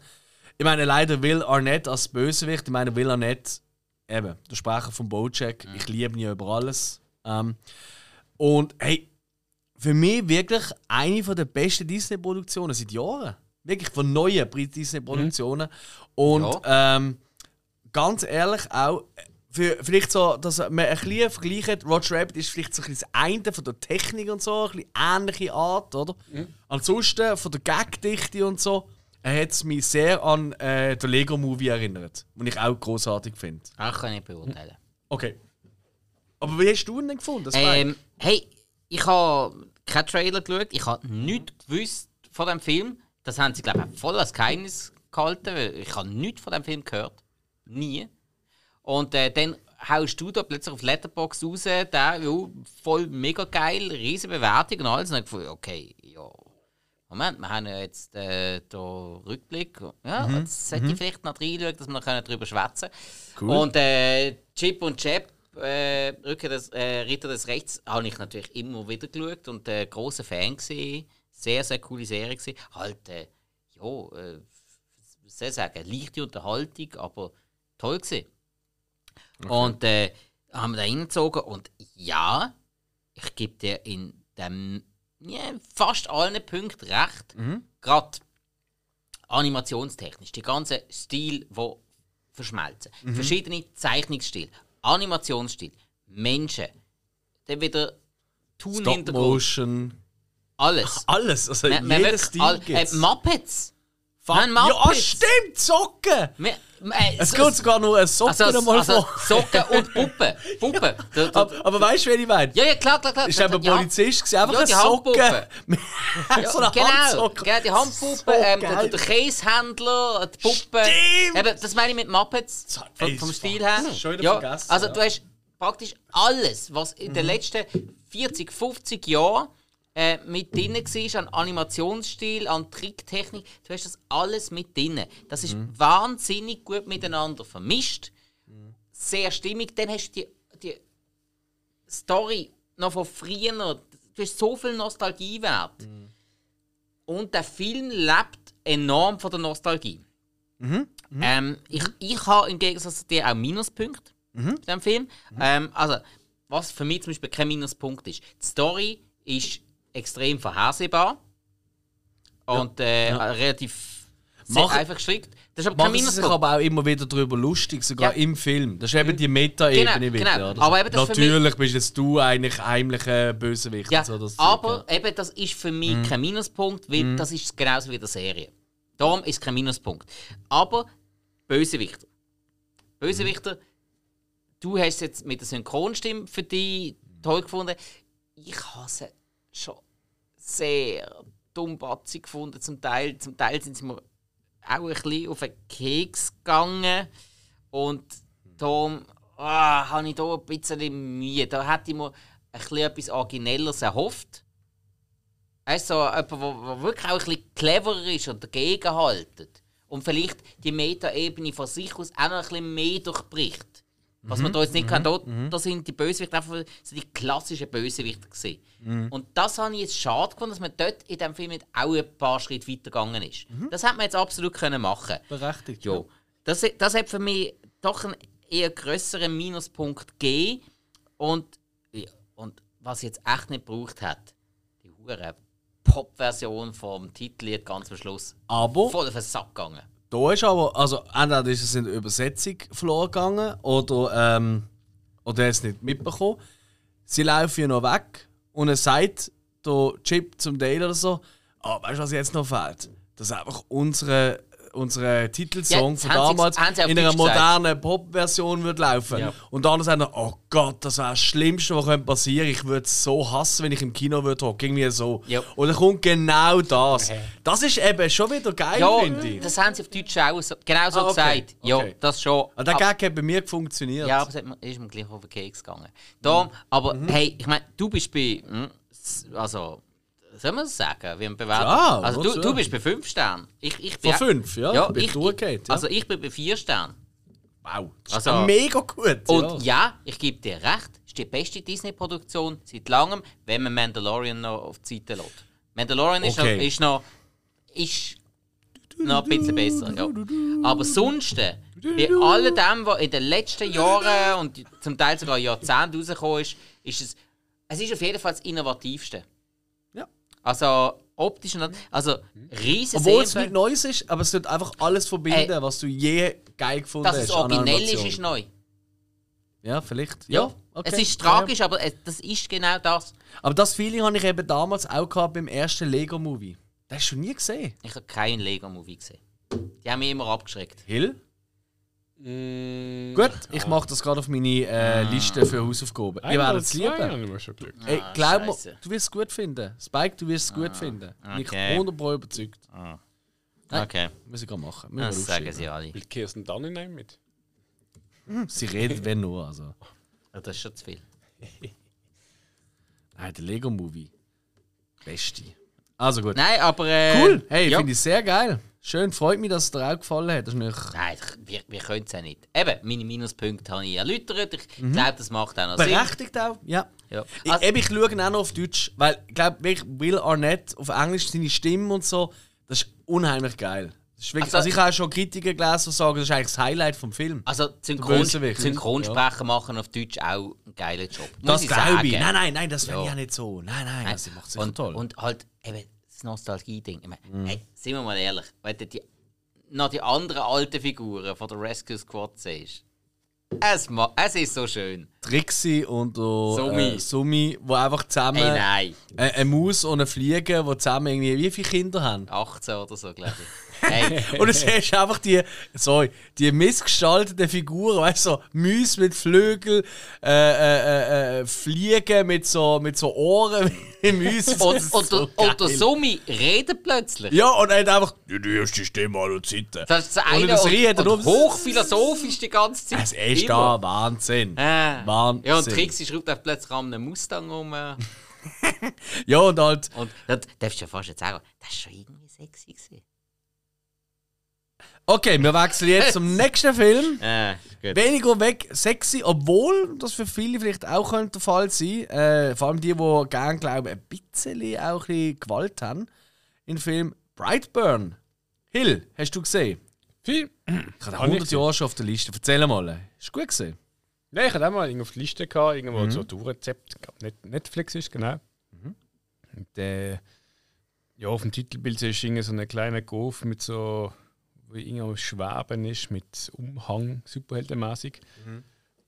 Ich meine, leider Will Arnett als Bösewicht. Ich meine, Will Arnett, eben, der Sprecher von Bojack. Ich liebe ihn ja über alles. Ähm, und hey, für mich wirklich eine von der besten Disney-Produktionen seit Jahren. Wirklich von neuen Disney-Produktionen. Und ähm, ganz ehrlich auch, für, vielleicht so, dass man ein bisschen vergleicht, Roger Rabbit ist vielleicht so ein bisschen das eine von der Technik und so, ein bisschen ähnliche Art, oder? Ansonsten von der Gagdichte und so, er hat es mich sehr an äh, den Lego Movie erinnert, den ich auch großartig finde. Auch kann ich beurteilen. Okay. Aber wie hast du ihn denn gefunden? Ähm, hey, ich habe keinen Trailer geschaut, ich habe nichts gewusst von dem Film. Das haben sie, glaube ich, voll als Geheimnis gehalten, ich habe nichts von dem Film gehört. Nie. Und äh, dann haust du da plötzlich auf Letterbox raus, der, ja, voll mega geil, riesige Bewertung und alles. Und dann gefunden, okay, ja. Moment, wir haben ja jetzt äh, den Rückblick. Ja, jetzt sollte ich vielleicht noch reinschauen, dass wir noch darüber schwätzen können. Und äh, Chip und Chap, äh, Rückkehr des, äh, Ritter des Rechts, habe ich natürlich immer wieder geschaut und äh, großer Fan gesehen. Sehr, sehr coole Serie gewesen. Halt, äh, ja, äh, soll sagen, leichte Unterhaltung, aber toll gewesen. Und äh, haben wir da reingezogen und ja, ich gebe dir in dem ja, fast allen Punkten recht. Gerade animationstechnisch, die ganze Stil, wo verschmelzen. Verschiedene Zeichnungsstile, Animationsstil, Menschen, dann wieder Tun-Hintergrund, Motion. alles. Alles. Also Man- man Stil all- äh. Muppets. Fuck. Nein, Ja, Muppets. stimmt! Socken! Wir- äh, Es so- geht sogar nur ein Socken also, einmal also vor. Socken und Puppen. Puppen. Der- der- Aber, aber weißt du, wen ich meine? ja, ja, klar, klar, klar. Ist eben Ja. Polizist, gewesen, einfach Ja, ein die Socken. Handpuppe. (laughs) so eine genau, Handsocke. genau, die Handpuppe, So ähm, der, der Käsehändler, die Puppe. Stimmt! Eben, das meine ich mit Muppets, vom, vom Stil her. schon wieder ja, vergessen, also ja. du hast praktisch alles, was in Mhm. den letzten 40, 50 Jahren äh, mit drin war, an Animationsstil, an Tricktechnik, du hast das alles mit drin. Das ist Mhm. wahnsinnig gut miteinander vermischt, sehr stimmig. Dann hast du die, die Story noch von früher, du hast so viel Nostalgiewert. Und der Film lebt enorm von der Nostalgie. Ähm, ich ich habe im Gegensatz zu dir auch Minuspunkte bei diesem Film. Ähm, also, was für mich zum Beispiel kein Minuspunkt ist. Die Story ist extrem vorhersehbar und äh, relativ sehr Machen- einfach gestrickt. Das ist aber kein sich aber auch immer wieder darüber lustig, sogar Ja. im Film. Das ist eben die Meta-Ebene Genau, wieder. genau. oder? Aber eben das für mich- Natürlich bist jetzt du eigentlich heimlicher Bösewicht. Ja, so, das aber Zeug, eben, das ist für mich kein Minuspunkt, weil das ist genauso wie der Serie. Darum ist es kein Minuspunkt. Aber Bösewichter. Bösewichter, du hast es jetzt mit der Synchronstimme für dich toll gefunden. Ich habe sie schon sehr dummbatzig gefunden zum Teil. Zum Teil sind sie mir auch ein bisschen auf den Keks gegangen. Und darum ah, habe ich da ein bisschen Mühe. Da hätte ich mir etwas Originelleres erhofft. Weißt du, so jemand, der wirklich auch ein bisschen cleverer ist und dagegen haltet. Und vielleicht die Meta-Ebene von sich aus auch noch ein bisschen mehr durchbricht. Was man da jetzt nicht kann, da, da sind die Bösewichte einfach so die klassischen Bösewichte gesehen. Und das habe ich jetzt schade gefunden, dass man dort in diesem Film nicht auch ein paar Schritte weitergegangen ist. Das hätte man jetzt absolut können machen Berechtigt. ja. Das, das hat für mich doch einen eher größeren Minuspunkt gegeben. Und, ja, und was ich jetzt echt nicht gebraucht hat, die hure Pop-Version vom Titellied ganz am Schluss. Aber Voll auf den Sack gegangen. Da ist aber, also entweder ist es in der Übersetzung verloren gegangen oder, ähm, oder er hat es nicht mitbekommen. Sie laufen ja noch weg und er sagt der Chip zum Dale oder so, ah, weißt du, was jetzt noch fehlt? Das ist einfach unsere, unsere Titelsong Ja, von damals in einer modernen Pop-Version wird laufen. Ja. Und dann sagt er, oh Gott, das wäre das Schlimmste, was könnte passieren. Ich würde es so hassen, wenn ich im Kino würde hocken. Irgendwie so. Ja. Und dann kommt genau das. Das ist eben schon wieder geil, Ja, finde ich. das haben sie auf Deutsch auch so, genau so Ah, okay, gesagt. Ja, okay. das schon. Ah, der Aber- Gag hat bei mir funktioniert. Ja, aber es ist mir gleich auf den Keks gegangen. Darum, aber Mhm. hey, ich meine, du bist bei. hm, Also, soll man das sagen? Wie ein Bewertung? Ja, also, du, du bist bei 5 Sternen. Ich, ich bin Von auch- fünf, ja? ja ich, durchgeht, ja. Also, ich bin bei 4 Sternen. wow. Das Also- ist mega gut. Und ja. ja, ich gebe dir recht, es ist die beste Disney-Produktion seit langem, wenn man Mandalorian noch auf die Seite lässt. Mandalorian ist, Okay. noch, ist noch. Ist noch ein bisschen besser. Ja. Aber sonst, äh, bei all dem, was in den letzten Jahren und zum Teil sogar Jahrzehnten rausgekommen ist, ist es, es ist auf jeden Fall das Innovativste. Also optisch und also riesen Obwohl es Sehenswert- nicht Neues ist, aber es wird einfach alles verbinden, Ey. was du je geil gefunden Dass hast. es an originell ist, ist neu. Ja, vielleicht. Ja, Ja, okay. es ist Ja, ja. tragisch, aber es, das ist genau das. Aber das Feeling habe ich eben damals auch gehabt beim ersten Lego-Movie. Das hast du nie gesehen. Ich habe keinen Lego-Movie gesehen. Die haben mich immer abgeschreckt. Hill? Mm, Gut, ich mache das gerade auf meine äh, Liste für Hausaufgaben. Ihr oder werdet es lieben. ich. Ey, Ah, glaub mir, Scheisse. du wirst es gut finden. Spike, du wirst es gut finden. Bin ich okay. 100% überzeugt. Nein. Okay, Muss ich gerade machen. Müssen wir das sagen aufschreiben. sie alle. Will Kirsten dann nicht mit? Sie redet, wenn nur. Also. Ja, das ist schon zu viel. Nein, der Lego-Movie. Beste. Also gut. Nein, aber. Äh, Cool. Hey, ja. finde ich sehr geil. Schön, freut mich, dass es dir auch gefallen hat. Das ist nicht Nein, ich- wir, wir können es ja nicht. Eben, meine Minuspunkte habe ich erläutert. Ich Mhm. glaube, das macht auch noch Sinn. berechtigt auch. Ja. Ja. Ich, Also- eben, ich schaue auch noch auf Deutsch, weil ich glaube, Will Arnett auf Englisch seine Stimme und so, das ist unheimlich geil. Ist wirklich, Also- also, ich habe auch schon Kritiker gelesen, die sagen, das ist eigentlich das Highlight vom Film. Also, Synchron Bösewicht. Synchronsprecher machen auf Deutsch auch einen geilen Job. Das ich glaube ich. Nein, nein, nein, das Ja. ja nicht so. Nein, nein, das macht sicher und, toll. und halt eben das Nostalgie-Ding. Ich meine, Mhm. hey, sind wir mal ehrlich, wenn du die, noch die anderen alten Figuren von der Rescue Squad siehst, es, es ist so schön. Trixie und der, Sumi. Äh, Sumi, die einfach zusammen Hey, nein, äh, eine Maus und eine Fliege, die zusammen irgendwie wie viele Kinder haben. 18 oder so, glaube ich. Hey, Und du siehst einfach die, sorry, die missgestalteten Figuren, weißt du, so Müs mit Flügeln, äh, äh, äh, Fliegen mit so, mit so Ohren (laughs) wie Müs. Das und, und, so der- und der. Sumi redet plötzlich. Ja, und er hat einfach die erste Stimme aller Zeiten. Das ist das Und eine das und, und, nur- hochphilosophisch die ganze Zeit. Es ist da Wahnsinn. Äh. Wahnsinn. Ja, und Trixie schraubt auf plötzlich an einem Mustang um. äh, (laughs) Ja, und halt, Und das darfst du ja fast jetzt sagen, das war schon irgendwie sexy. Gewesen. Okay, wir wechseln jetzt zum nächsten Film. Äh, gut. Weniger weg sexy, obwohl das für viele vielleicht auch könnte der Fall sein. Äh, vor allem die, die gerne glauben, ein bisschen auch ein bisschen Gewalt haben. Im Film Brightburn. Hill, hast du gesehen? Viel? Ich ich 100 gesehen. Jahre schon auf der Liste. Erzähl mal. Ist gut gesehen? Nein, ich hatte auch mal irgendwo auf die Liste gehabt, irgendwo so Tourrezept. Ich glaube, Net Netflix ist, genau. Und äh, ja, auf dem Titelbild ist irgendwie so ein kleiner Golf mit so, wo irgendwo Schweben ist, mit Umhang, superheldenmäßig.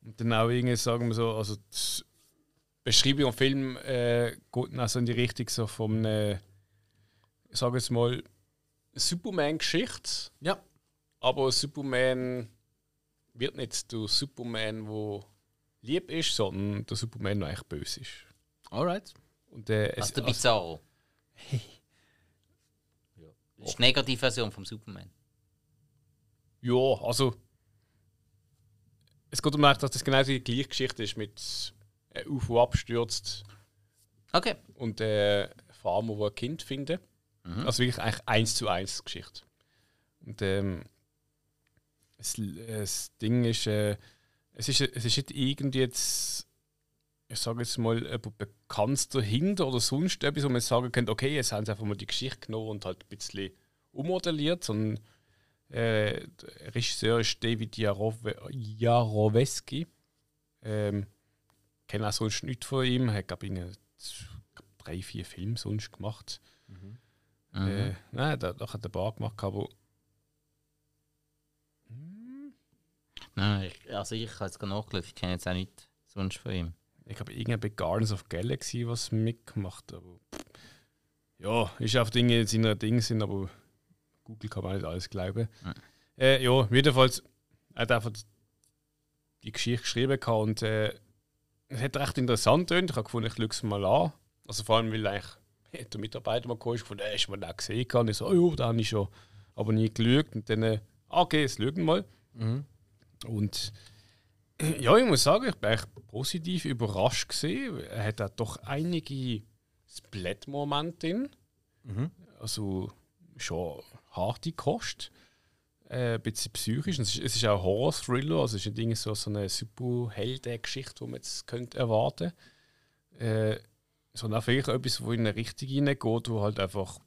Und dann auch irgendwie, sagen wir so, also die Beschreibung am Film äh, geht dann auch so in die Richtung so von, äh, ich sage jetzt mal, Superman-Geschichte. Ja. Aber Superman wird nicht der Superman, der lieb ist, sondern der Superman, der eigentlich böse ist. Alright. Und, äh, es, Also der also, Bizarro. ja. (laughs) Das ist die Negativversion vom Superman. Ja, also. Es geht um, dass das genau die gleiche Geschichte ist mit äh, UFO abstürzt Okay. und äh, Farmer, der ein Kind finden. Also wirklich eigentlich eins zu eins Geschichte. Und ähm, das, das Ding ist, äh, es ist, es ist nicht irgendwie jetzt, ich sage jetzt mal, bekannt dahinter oder sonst etwas, wo man sagen könnte, okay, jetzt haben sie einfach mal die Geschichte genommen und halt ein bisschen ummodelliert, sondern äh, der Regisseur ist David Jarove Jaroweski. Ähm, kenne auch sonst nichts von ihm, hat glaube ich drei, vier Filme sonst gemacht. Äh, nein, da, da hat er ein paar gemacht, aber Nein, ich, also ich habe jetzt gerade nachgeschaut, ich kenne jetzt auch nicht sonst von ihm. ich habe irgendwie bei Guardians of Galaxy was mitgemacht. Aber ja, ist auf Dinge in seiner Ding sind, aber Google kann man nicht alles glauben. Ja. Äh, ja, jedenfalls er hat einfach die Geschichte geschrieben gehabt und äh, es hat recht interessant getönt. Ich habe gefunden, ich schaue es mal an. Also vor allem, weil eigentlich der Mitarbeiter mal ist, gefunden, er ist mal auch gesehen. Und ich so, oh ja, da habe ich schon aber nie geschaut. Und dann, äh, ah, okay, jetzt schauen wir mal. Und äh, ja, ich muss sagen, ich bin echt positiv überrascht gesehen. Er hat auch doch einige Splat-Momente drin. Also schon harte Kost. Äh, ein bisschen psychisch. Es ist, es ist auch ein Horror-Thriller, also es ist nicht irgendwie so, so eine Superhelden-Geschichte, die man jetzt könnte erwarten könnte. Äh, sondern auch vielleicht etwas, wo in eine Richtung hineingeht, wo halt einfach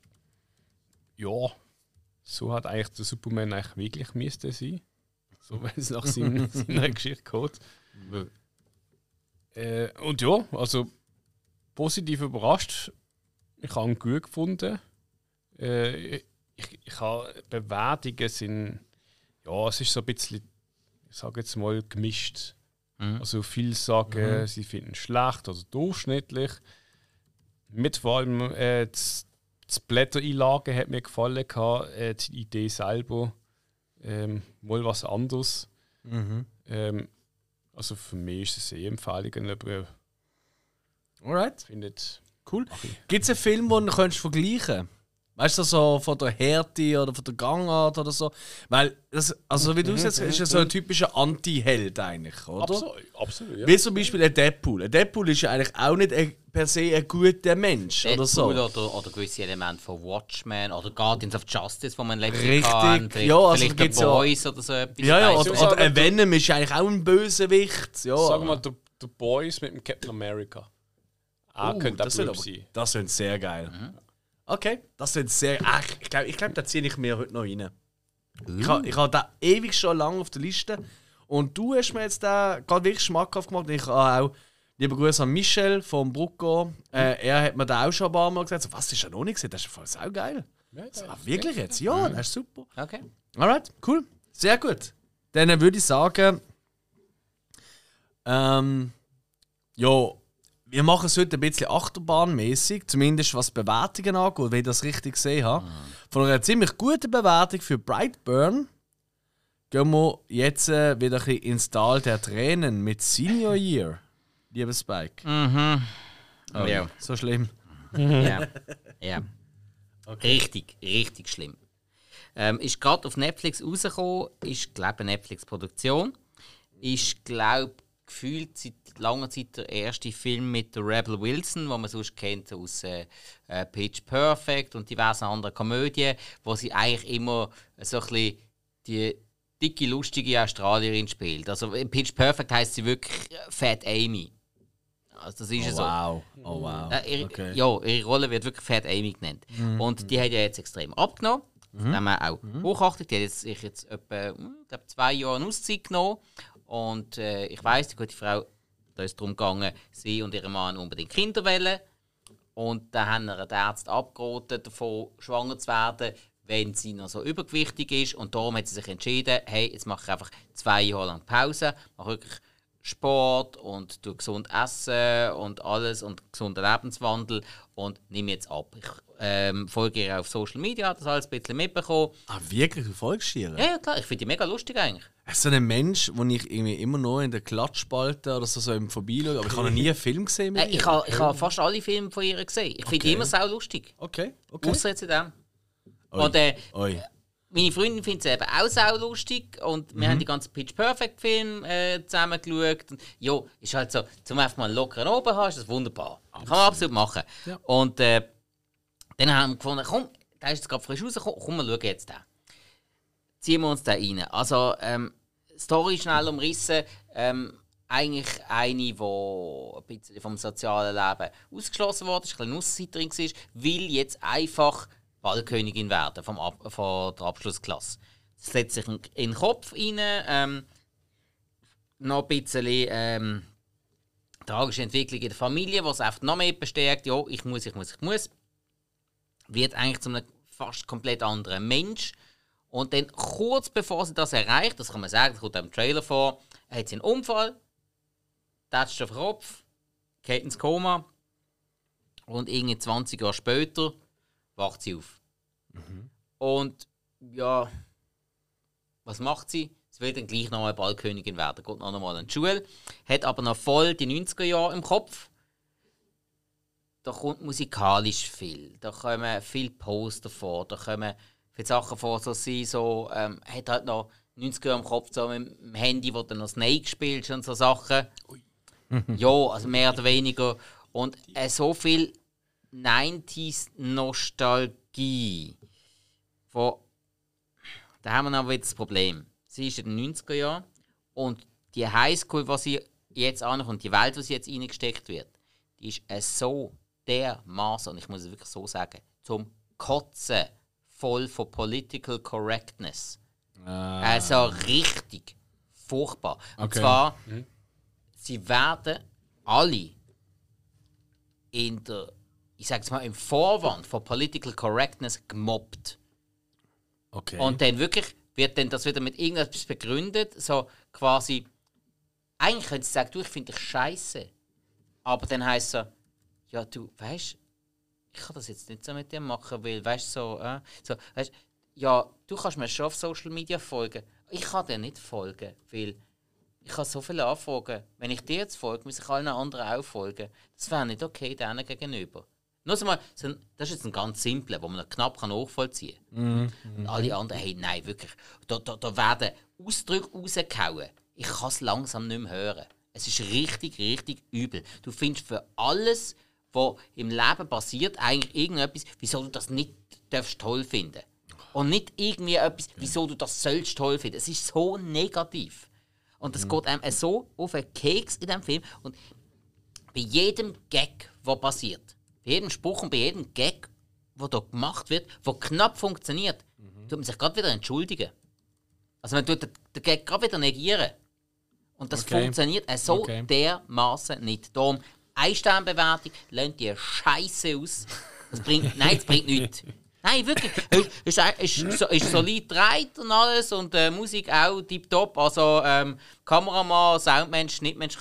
ja, so hat eigentlich der Superman eigentlich wirklich müsste sein. So, (laughs) wenn es nach seinem, (laughs) seiner Geschichte geht. Äh, und ja, also positiv überrascht. Ich habe ihn gut gefunden. Äh, ich, ich habe Bewertungen sind ja, es ist so ein bisschen, ich sage jetzt mal gemischt. Mhm. Also viele sagen, sie finden schlecht oder durchschnittlich. Mit vor allem äh, das, das Blättereinlagen hat mir gefallen, gehabt, äh, die Idee selber ähm, mal was anderes. Ähm, also für mich ist es eh Empfehlung, aber Alright, findet cool. Gibt es einen Film, den du könntest vergleichen Weißt du, so von der Härte oder von der Gangart oder so? Weil, das, also wie du es jetzt ist ja so ein typischer Anti-Held eigentlich, oder? absolut, absolut ja. Wie zum Beispiel ein Deadpool. Ein Deadpool ist ja eigentlich auch nicht ein, per se ein guter Mensch oder so. Deadpool oder, oder gewisse Elemente von Watchmen oder Guardians of Justice, wo man letztes Richtig, kann. Vielleicht, ja, also vielleicht The gibt's ja- Boys oder so etwas. Ja, ja, oder, oder ein Venom ist eigentlich auch ein Bösewicht. Ja. Sag mal, der, der Boys mit dem Captain America. Ah, Uh, könnte das aber- sein. Das wird sehr geil. Okay, das wird sehr. Ach, ich glaube, ich glaub, da ziehe ich mir heute noch rein. Ich habe ich ha da ewig schon lange auf der Liste. Und du hast mir jetzt da gerade wirklich schmackhaft gemacht. Ich habe auch. Lieber Grüße an Michel vom Brucko. Äh, er hat mir da auch schon ein paar Mal gesagt: so, Was ist ja noch nicht gesehen? Das ist voll sau geil. Ah, wirklich jetzt? Ja, das ist super. Okay. Alright, cool. Sehr gut. Dann würde ich sagen, ähm, ja, wir machen es heute ein bisschen achterbahnmäßig, zumindest was Bewertungen angeht, wenn ich das richtig gesehen habe. Von einer ziemlich guten Bewertung für Brightburn gehen wir jetzt äh, wieder ein bisschen ins Tal der Tränen mit Senior Year, lieber Spike. Oh, Ja. So schlimm. Ja. (laughs) ja. Richtig, richtig schlimm. Ähm, ist gerade auf Netflix rausgekommen, ist, glaube eine Netflix-Produktion. Ist, glaube gefühlt seit langer Zeit der erste Film mit der Rebel Wilson, den man sonst kennt aus äh, äh, Pitch Perfect und diversen anderen Komödien, wo sie eigentlich immer so ein bisschen die dicke, lustige Australierin spielt. Also in Pitch Perfect heißt sie wirklich äh, Fat Amy. Also das ist ja so. wow. Oh wow. Äh, ihre, Okay. Ja, ihre Rolle wird wirklich Fat Amy genannt. Und die hat ja jetzt extrem abgenommen. Das haben wir auch hochachtet. Die hat jetzt, sich jetzt etwa hm, ich glaub, zwei Jahre Auszeit genommen. Und äh, ich weiss, die gute Frau, da ist darum gegangen, sie und ihr Mann unbedingt Kinder wollen. Und dann haben ihr die Ärzte abgeraten, davon schwanger zu werden, wenn sie noch so übergewichtig ist. Und darum hat sie sich entschieden, hey, jetzt mache ich einfach zwei Jahre lang Pause, mache wirklich Sport und tu gesund essen und alles und gesunden Lebenswandel und nehme jetzt ab. Ich ähm, folge ihr auf Social Media, hat das alles ein bisschen mitbekommen. Ah, wirklich? Du folgst ihr? Ja, ja, klar, ich finde die mega lustig eigentlich. Ist so ein Mensch, den ich irgendwie immer nur in der Klatschspalte oder so, so im Vorbeischauen, aber ich habe noch nie einen Film gesehen mit Äh, ich ihr. habe ich ha fast alle Filme von ihr gesehen. Ich finde die immer sau lustig. Okay, okay. Außer jetzt in dem. Oi. Und äh, Oi. meine Freundin findet sie eben auch sau lustig und wir haben die ganzen Pitch Perfect Film äh, zusammen geschaut. Und, ja, ist halt so, zum einfach mal einen lockeren oben haben, ist das wunderbar. Kann man absolut machen. Und äh, dann haben wir gefunden, komm, der ist jetzt gerade frisch rausgekommen, komm, wir schauen jetzt den. Ziehen wir uns den rein. Also, ähm, Story schnell umrissen. Ähm, eigentlich eine, die ein bisschen vom sozialen Leben ausgeschlossen wurde, ein bisschen Ausseiterin war, will jetzt einfach Ballkönigin werden vom Ab von der Abschlussklasse. Das setzt sich in den Kopf rein. Ähm, noch ein bisschen ähm, tragische Entwicklung in der Familie, was einfach noch mehr bestärkt, ja, ich muss, ich muss, ich muss. Wird eigentlich zu einem fast komplett anderen Mensch. Und dann kurz bevor sie das erreicht, das kann man sagen, das kommt im Trailer vor, hat sie einen Unfall, tätscht auf den Kopf, geht ins Koma. Und irgendwie 20 Jahre später wacht sie auf. Und ja, was macht sie? Sie will dann gleich nochmal Ballkönigin werden, geht noch einmal in die Schule, hat aber noch voll die 90er Jahre im Kopf. Da kommt musikalisch viel, da kommen viele Poster vor, da kommen viele Sachen vor, so sie so, ähm, hat halt noch 90er Jahre im Kopf, so mit dem Handy, wo dann noch Snake spielst und so Sachen. (laughs) ja, also mehr oder weniger. Und äh, so viel 90s-Nostalgie. Wo da haben wir aber jetzt das Problem. Sie ist in den 90er Jahren und die Highschool, was sie jetzt ankommt, die Welt, wo sie jetzt reingesteckt wird, die ist äh, so dermaßen, und ich muss es wirklich so sagen, zum Kotzen voll von Political Correctness. Ah. Also richtig furchtbar. Und Okay. zwar, sie werden alle in der, ich sag's mal, im Vorwand von Political Correctness gemobbt. Okay. Und dann wirklich wird dann das wieder mit irgendetwas begründet, so quasi, eigentlich könnte sie sagen, du, ich finde dich scheiße. Aber dann heisst es so, ja, du, weißt ich kann das jetzt nicht so mit dir machen, weil, weißt so, äh, so, weißt ja, du kannst mir schon auf Social Media folgen. Ich kann dir nicht folgen, weil ich habe so viele Anfragen. Wenn ich dir jetzt folge, muss ich allen anderen auch folgen. Das wäre nicht okay denen gegenüber. Nur mal, das ist jetzt ein ganz simpler, wo man knapp kann nachvollziehen kann. Und alle anderen, hey, nein, wirklich. Da, da, da werden Ausdrücke rausgehauen. Ich kann es langsam nicht mehr hören. Es ist richtig, richtig übel. Du findest für alles, was im Leben passiert, eigentlich irgendetwas, wieso du das nicht darfst toll finden Und nicht irgendwie etwas, wieso du das sollst toll finden. Es ist so negativ. Und es geht einem so auf den Keks in diesem Film. Und bei jedem Gag, der passiert, bei jedem Spruch und bei jedem Gag, der da gemacht wird, der knapp funktioniert, tut man sich gerade wieder entschuldigen. Also man tut den Gag gerade wieder negieren. Und das Okay. funktioniert so Okay. dermaßen nicht. Darum, Einsternbewertung, lernt die Scheiße aus. Das bringt, nein, das bringt nichts. Nein, wirklich. Ist, ist, ist, ist solid dreit und alles und äh, Musik auch tipptopp. Also ähm, Kameramann, Soundmensch, Schnittmensch,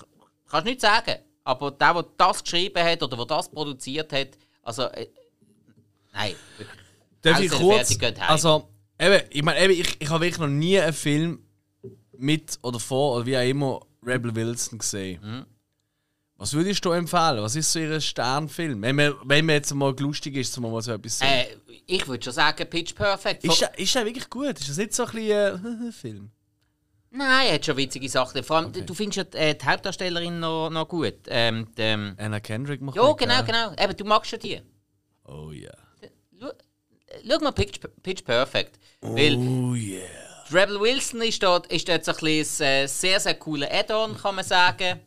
kannst du nicht sagen. Aber der, der das geschrieben hat oder der das produziert hat, also äh, nein, wirklich. Darf ich kurz. Also, eben, ich meine, eben, ich, ich habe wirklich noch nie einen Film mit oder vor oder wie auch immer Rebel Wilson gesehen. Mhm. Was würdest du empfehlen? Was ist so Ihr Sternfilm? Wenn man, wenn man jetzt mal lustig ist, um mal so etwas sagen. Äh, ich würde schon sagen, Pitch Perfect. ist, der, ist der wirklich gut? Ist das nicht so ein bisschen äh, (laughs) Film? Nein, er hat schon witzige Sachen. Vor allem, du findest ja äh, die Hauptdarstellerin noch, noch gut. Ähm, die, ähm, Anna Kendrick macht ja, genau, genau. Eben, du magst ja die. Oh ja. Schau, äh, schau mal Pitch, Pitch Perfect. Oh yeah. Rebel Wilson ist dort, ist dort so ein bisschen ein äh, sehr, sehr cooler Add-on, kann man sagen.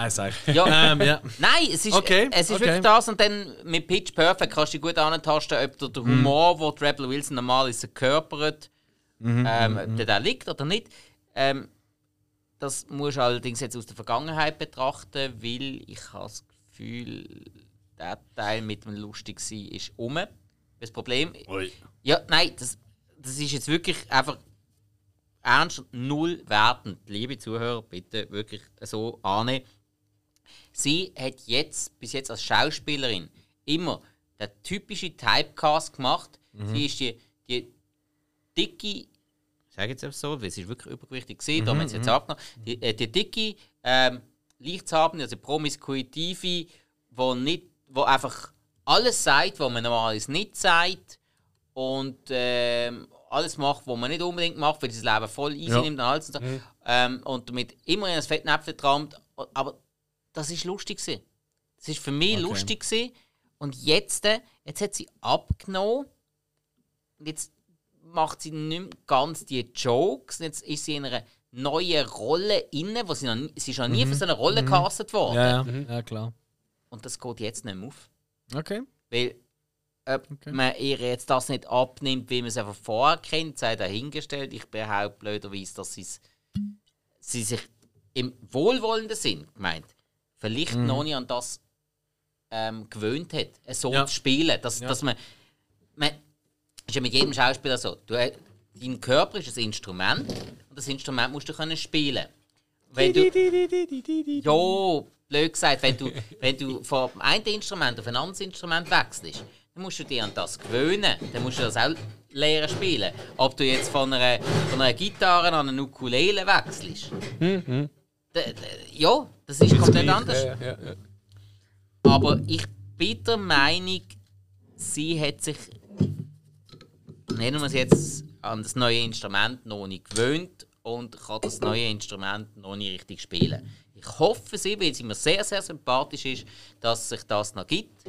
Nein, sag. Ja. (laughs) ähm, ja. Nein, es ist, Okay, es ist okay. wirklich das und dann mit Pitch Perfect kannst du gut antasten, ob der, der Humor, wo die Rebel Wilson normalerweise körpert, ähm, ob der da liegt oder nicht. Ähm, das musst du allerdings jetzt aus der Vergangenheit betrachten, weil ich habe das Gefühl, der Teil mit dem lustig sein ist um. Das Problem, Ui. ja, nein, das, das ist jetzt wirklich einfach ernst und null wertend. Liebe Zuhörer, bitte wirklich so annehmen. Sie hat jetzt, bis jetzt als Schauspielerin, immer den typischen Typecast gemacht. Sie ist die, die dicke, ich sage jetzt einfach so, weil sie ist wirklich übergewichtig gesehen, darum hat sie jetzt abgenommen, die, äh, die dicke, ähm, Lichtshabende, also promiskuitive, wo, nicht, wo einfach alles sagt, was man normalerweise nicht sagt und ähm, alles macht, was man nicht unbedingt macht, weil das Leben voll easy Ja. nimmt und alles und so. Ähm, und damit immer in ein Fettnäpfchen trampt. Aber das ist lustig gewesen. Das ist für mich Okay. lustig gewesen. Und jetzt, äh, jetzt hat sie abgenommen. Und jetzt macht sie nicht mehr ganz die Jokes. Jetzt ist sie in einer neuen Rolle inne, wo sie noch nie, sie ist noch nie für so eine Rolle gecastet worden. Ja, ja. ja, klar. Und das geht jetzt nicht mehr auf. Okay. Weil ob Okay. man ihr jetzt das nicht abnimmt, wie man es einfach vorher kennt, sei dahingestellt. Ich behaupte blöderweise, dass sie sich im wohlwollenden Sinn gemeint vielleicht noch nicht an das ähm, gewöhnt hat, äh, so Ja. zu spielen. Dass, dass man, man ist ja mit jedem Schauspieler so. Du, äh, dein Körper ist ein Instrument und das Instrument musst du können spielen. Wenn du, ja, blöd gesagt, wenn du, (laughs) wenn du vom einen Instrument auf ein anderes Instrument wechselst, dann musst du dich an das gewöhnen. Dann musst du das auch lernen spielen. Ob du jetzt von einer, von einer Gitarre an eine Ukulele wechselst. Da- da- Ja, das ist komplett anders. Ja, ja, ja. Aber ich bin der Meinung, sie hat sich, nennen wir es jetzt, an das neue Instrument noch nicht gewöhnt und kann das neue Instrument noch nicht richtig spielen. Ich hoffe sie, weil sie mir sehr, sehr sympathisch ist, dass sich das noch gibt.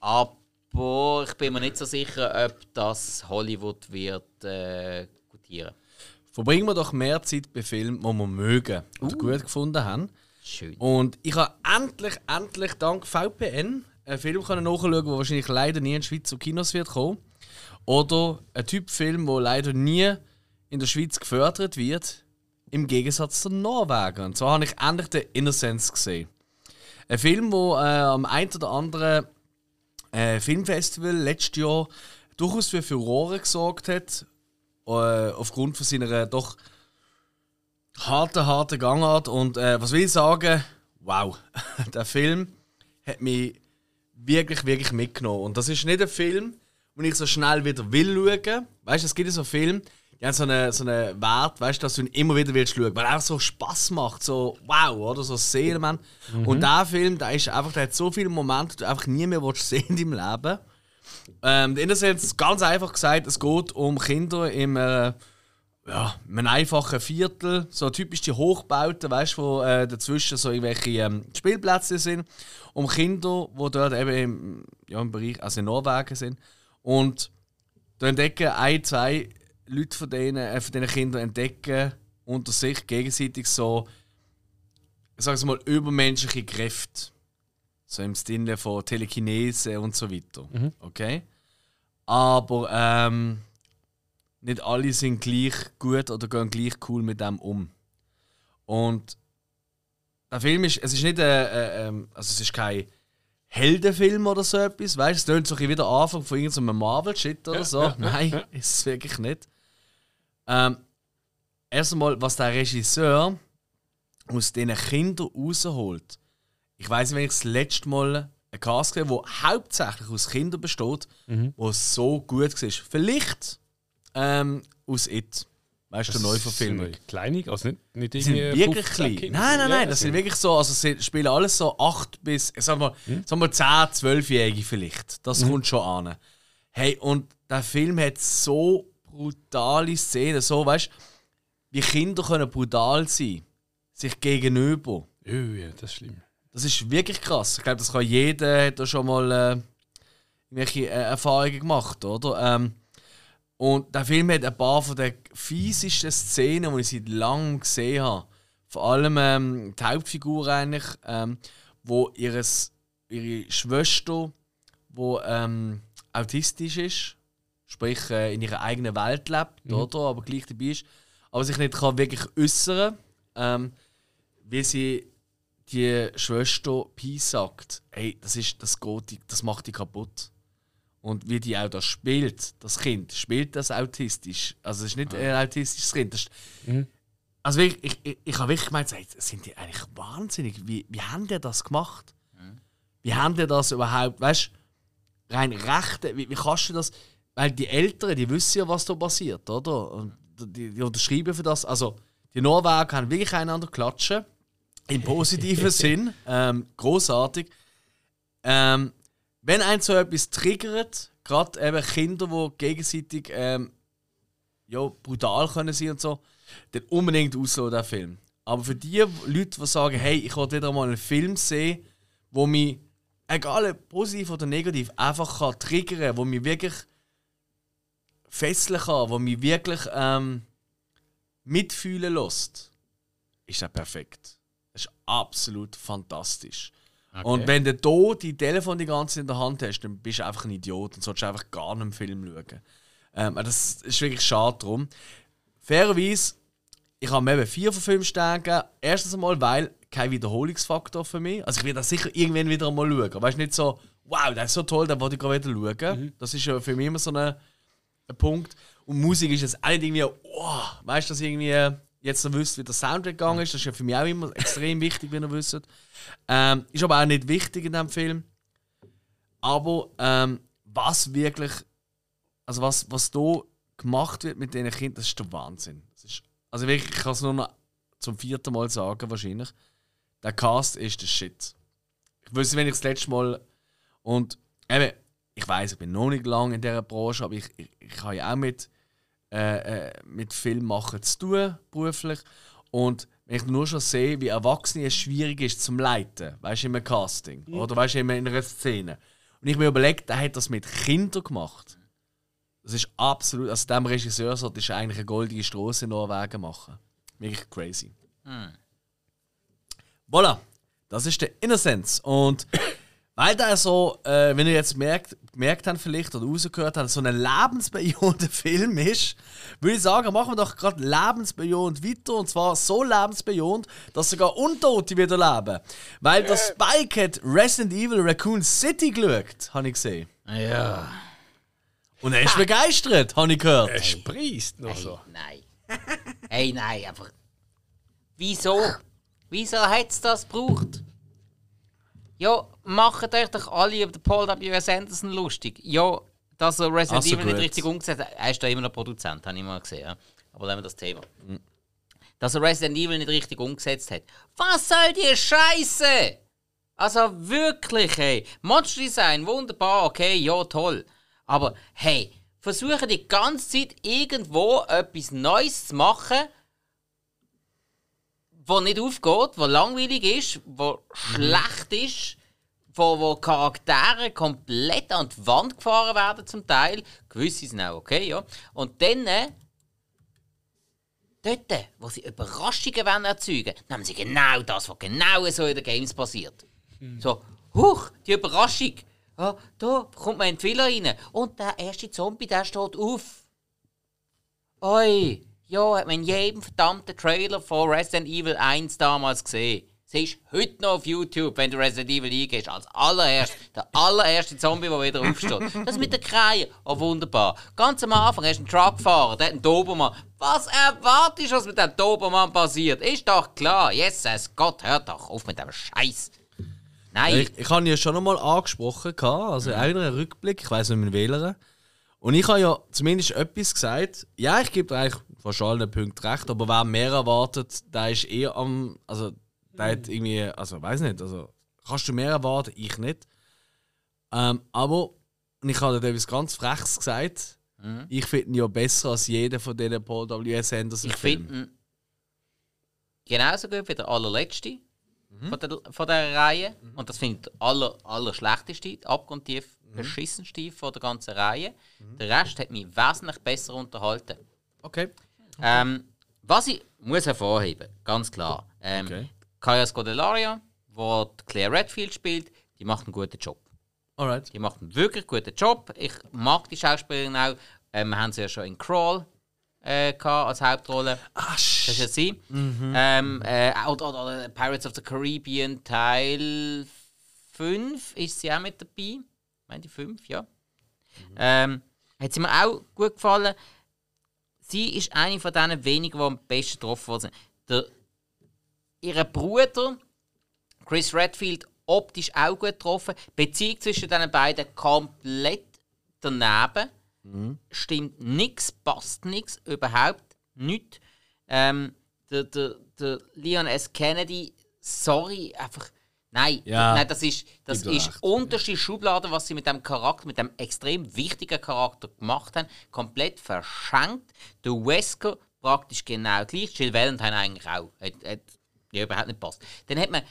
Aber ich bin mir nicht so sicher, ob das Hollywood wird äh, gutieren. Verbringen wir doch mehr Zeit bei Filmen, die wir mögen oder gut gefunden haben. Schön. Und ich habe endlich, endlich dank VPN einen Film können nachschauen der wahrscheinlich leider nie in Schweiz zu Kinos wird kommen. Oder ein Typ Film, der leider nie in der Schweiz gefördert wird, im Gegensatz zu Norwegen. Und zwar habe ich endlich den Innocence gesehen. Ein Film, der äh, am einen oder anderen äh, Filmfestival letztes Jahr durchaus für Furore gesorgt hat, äh, aufgrund von seiner doch harten, harten Gangart. Und äh, was will ich sagen? Wow, (laughs) der Film hat mich wirklich, wirklich mitgenommen. Und das ist nicht ein Film, den ich so schnell wieder will schauen. Weißt du, es gibt so Filme, die haben so einen so eine Wert, weißt du, dass du ihn immer wieder willst schauen, weil er auch so Spaß macht, so wow, oder so Seelenmann. Mhm. Und der Film, der ist einfach, der hat so viele Momente, die du einfach nie mehr willst sehen in deinem Leben. Ähm, in der Sense, ganz einfach gesagt, es geht um Kinder im äh, ja, einem einfachen Viertel, so typisch die Hochbauten, weißt du, wo äh, dazwischen so irgendwelche ähm, Spielplätze sind, um Kinder, die dort eben im, ja, im Bereich, also in Norwegen sind. Und da entdecken ein, zwei Leute von denen, äh, von diesen Kindern entdecken unter sich gegenseitig so, ich sage mal, übermenschliche Kräfte. So im Sinne von Telekinese und so weiter. Mhm. Okay? Aber ähm, nicht alle sind gleich gut oder gehen gleich cool mit dem um. Und der Film ist, es ist nicht, äh, äh, ähm, also es ist kein Heldenfilm oder so etwas, weißt du, es tönt so wieder Anfang von irgendeinem Marvel-Shit oder so. Nein, ist es wirklich nicht. Ähm, erst einmal, was der Regisseur aus diesen Kindern rausholt. Ich weiß nicht, wenn ich das letzte Mal einen Cast gesehen habe, der hauptsächlich aus Kindern besteht, mhm. wo so gut war. Vielleicht ähm, aus It. Weißt du, Neuverfilmung. Kleinig, also nicht, nicht die sind wirklich klein. Nein, nein, nein, das sind wirklich so, also sie spielen alles so 8 bis, sagen wir, hm? sagen wir 10, 12-Jährige vielleicht. Das hm. kommt schon an. Hey, und der Film hat so brutale Szenen, so, weißt du, wie Kinder können brutal sein, sich gegenüber. Oh ja, das ist schlimm. Das ist wirklich krass. Ich glaube, das kann jeder, hat da schon mal äh, irgendwelche äh, Erfahrungen gemacht, oder? Ähm, und der Film hat ein paar von den fiesesten Szenen, die ich seit langem gesehen habe. Vor allem ähm, die Hauptfigur eigentlich, ähm, wo ihres, ihre Schwester, wo ähm, autistisch ist, sprich äh, in ihrer eigenen Welt lebt, mhm. oder, aber gleich dabei ist, aber sich nicht kann wirklich äußern, ähm, wie sie die Schwester Peace sagt, hey, das ist, das geht, das macht die kaputt. Und wie die auch das spielt, das Kind, spielt das autistisch. Also es ist nicht ein autistisches Kind. Ist, mhm. Also ich, ich, ich, ich habe wirklich gemeint, sind die eigentlich wahnsinnig? Wie, wie haben die das gemacht? Mhm. Wie haben die das überhaupt, weißt du, rein rechte, wie, wie kannst du das, weil die Eltern, die wissen ja, was da passiert, oder? Und die, die unterschreiben für das, also die Norweger haben wirklich einander klatschen, im positiven (laughs) Sinn, ähm, großartig. Ähm, wenn ein so etwas triggert, gerade eben Kinder, die gegenseitig ähm, ja, brutal können sein und so, dann unbedingt auslösen, der Film. Aber für die Leute, die sagen, hey, ich will wieder mal einen Film sehen, wo mich, egal ob positiv oder negativ, einfach kann triggern, wo mich wirklich fesseln kann, wo mich wirklich ähm, mitfühlen lässt, ist das perfekt. Das ist absolut fantastisch. Okay. Und wenn du hier die Telefon die ganze Zeit in der Hand hast, dann bist du einfach ein Idiot und solltest einfach gar nicht im Film schauen. Ähm, das ist wirklich schade drum. Fairerweise, ich habe mir eben vier von fünf Sternen. Erstens einmal, weil kein Wiederholungsfaktor für mich. Also ich werde das sicher irgendwann wieder einmal schauen. Weißt du, nicht so, wow, das ist so toll, dann wollte ich gerade wieder schauen. Mhm. Das ist ja für mich immer so ein, ein Punkt. Und Musik ist jetzt auch nicht irgendwie, oh, weißt du, dass irgendwie jetzt noch wisst, wie der Soundtrack gegangen ist. Das ist ja für mich auch immer (laughs) extrem wichtig, wie ihr wisst. Ähm, ist aber auch nicht wichtig in diesem Film. Aber ähm, was wirklich, also was, was da gemacht wird mit diesen Kindern, das ist der Wahnsinn. Ist, also wirklich, ich kann es nur noch zum vierten Mal sagen, wahrscheinlich. Der Cast ist der Shit. Ich wüsste, wenn ich das letzte Mal. Und eben, ich weiß, ich bin noch nicht lange in dieser Branche, aber ich, ich, ich habe ja auch mit äh, äh, mit Filmmachen zu tun, beruflich. Und wenn ich nur schon sehe, wie Erwachsene es schwierig ist zum Leiten, weißt du, in einem Casting mhm. oder weißt du, in einer Szene. Und ich mir überlege, der hat das mit Kindern gemacht. Das ist absolut, also dem Regisseur sollte ich eigentlich eine goldige Straße in Norwegen machen. Wirklich crazy. Mhm. Voilà, das ist der Innocence. Und Weil der so, äh, wenn ihr jetzt merkt, gemerkt habt vielleicht oder rausgehört habt, so ein lebensbejahender (laughs) Film ist, würde ich sagen, machen wir doch gerade lebensbejahend weiter. Und zwar so lebensbejahend, dass sogar Untote wieder leben. Weil der Spike hat Resident Evil Raccoon City geschaut, habe ich gesehen. Ja. Und er ist begeistert, habe ich gehört. Er sprießt noch Hey, so. nein. hey, nein, einfach. Wieso? Wieso hat es das gebraucht? Ja, macht euch doch alle über den Paul W.S. Anderson lustig. Ja, dass er Resident Also Evil nicht gut. richtig umgesetzt hat. Er ist da immer noch Produzent, habe ich mal gesehen. Ja? Aber lassen wir das Thema. Dass er Resident Evil nicht richtig umgesetzt hat. Was soll die Scheiße? Also wirklich, hey. Monster Design, wunderbar, okay, ja, toll. Aber hey, versuche die ganze Zeit irgendwo etwas Neues zu machen, wo nicht aufgeht, wo langweilig ist, wo schlecht ist, wo, wo Charaktere komplett an die Wand gefahren werden zum Teil. Gewisse sind auch okay, ja. Und dann, äh, dort, wo sie Überraschungen wollen erzeugen nehmen sie genau das, was genau so in den Games passiert. So, huch, die Überraschung. Ja, da kommt man in die Villa rein und der erste Zombie, der steht auf. Oi, ja, hat man in jedem verdammten Trailer von Resident Evil 1 damals gesehen. Sie ist heute noch auf YouTube, wenn du Resident Evil eingehst, als allererst, der allererste Zombie, der wieder aufsteht. Das mit der Krähe, oh wunderbar. Ganz am Anfang hast du einen Truckfahrer, der hat einen Dobermann. Was erwartest du, was mit dem Dobermann passiert? Ist doch klar, Jesus Gott, hört doch auf mit dem Scheiß. Nein, Ich, ich habe ihn ja schon einmal angesprochen, also in einem Rückblick, ich weiß nicht mehr wählen. Und ich habe ja zumindest etwas gesagt. Ja, ich gebe dir eigentlich fast allen Punkten recht, aber wer mehr erwartet, der ist eher am. Also, der hat irgendwie. Also, weiß nicht, also kannst du mehr erwarten, ich nicht. Ähm, aber und ich habe dir etwas ganz Freches gesagt. Ich finde ihn ja besser als jeder von diesen Paul W.S. Anderson ich finde ihn genauso gut wie der allerletzte von, der, von der Reihe. Und das finde ich der aller, aller schlechteste, abgrundtief beschissenste von der ganzen Reihe. Der Rest hat mich wesentlich besser unterhalten. Okay. Ähm, was ich muss hervorheben, ganz klar. Ähm, Okay. Kaya Scodelaria, wo die Claire Redfield spielt, die macht einen guten Job. Alright. Die macht einen wirklich guten Job. Ich mag die Schauspielerin auch. Ähm, wir haben sie ja schon in Crawl äh, als Hauptrolle. Ah, Das ist ja sie. Ähm, äh, oder, oder, oder Pirates of the Caribbean Teil 5 ist sie auch mit dabei. Ich meine die 5, ja. Ähm, hat sie mir auch gut gefallen. Sie ist eine von diesen wenigen, die am besten getroffen worden sind. Der, ihr Bruder, Chris Redfield, optisch auch gut getroffen. Die Beziehung zwischen den beiden komplett daneben. Stimmt nichts, passt nichts, überhaupt nichts. Ähm, der, der, der Leon S. Kennedy, sorry, einfach. Nein, Ja, nein das ist, das gib dir ist unterste Schublade, was sie mit dem Charakter, mit dem extrem wichtigen Charakter gemacht haben, komplett verschenkt. Der Wesker praktisch genau gleich, Jill Valentine eigentlich auch. Hat, hat ja, überhaupt nicht passt. Dann hat man,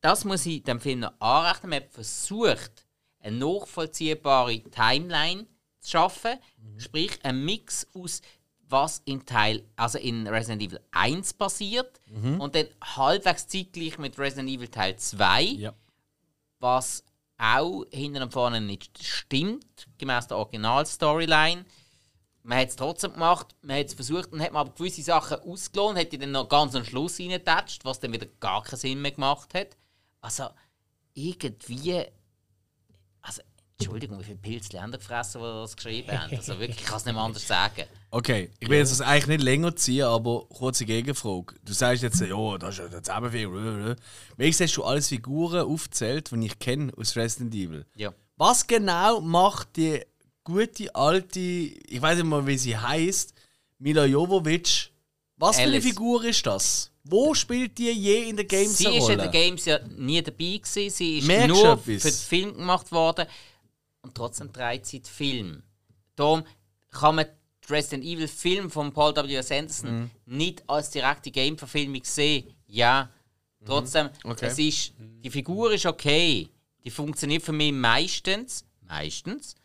das muss ich dem Film noch anrechnen, man hat versucht, eine nachvollziehbare Timeline zu schaffen, sprich ein Mix aus was im Teil, also in Resident Evil 1 passiert und dann halbwegs zeitgleich mit Resident Evil Teil 2 Ja. was auch hinten und vorne nicht stimmt, gemäß der Original-Storyline. Man hat es trotzdem gemacht, man hat es versucht und hat man aber gewisse Sachen ausgelohnt, hat die dann noch ganz am Schluss reingetatscht, was dann wieder gar keinen Sinn mehr gemacht hat. Also, irgendwie. Entschuldigung, wie viele Pilze haben die gefressen, die das geschrieben haben? Also wirklich, ich kann es nicht mehr anders sagen. Okay, ich will jetzt das eigentlich nicht länger ziehen, aber kurze Gegenfrage. Du sagst jetzt, ja, das ist ja der Zusammenfilm. Wie siehst du alles Figuren aufgezählt, die ich kenne aus Resident Evil? Ja. Was genau macht die gute alte, ich weiß nicht mal, wie sie heißt, Mila Jovovich? Was für eine Alice. Figur ist das? Wo spielt die je in den Games Sie eine ist in den Games ja nie dabei gewesen. Sie ist Merkst nur für den Film gemacht worden. Und trotzdem den Film. Darum kann man den Resident Evil Film von Paul W. S. Anderson Mhm. nicht als direkte Game-Verfilmung sehen. Ja, trotzdem, Mhm. Okay. es ist, die Figur ist okay. Die funktioniert für mich meistens, meistens,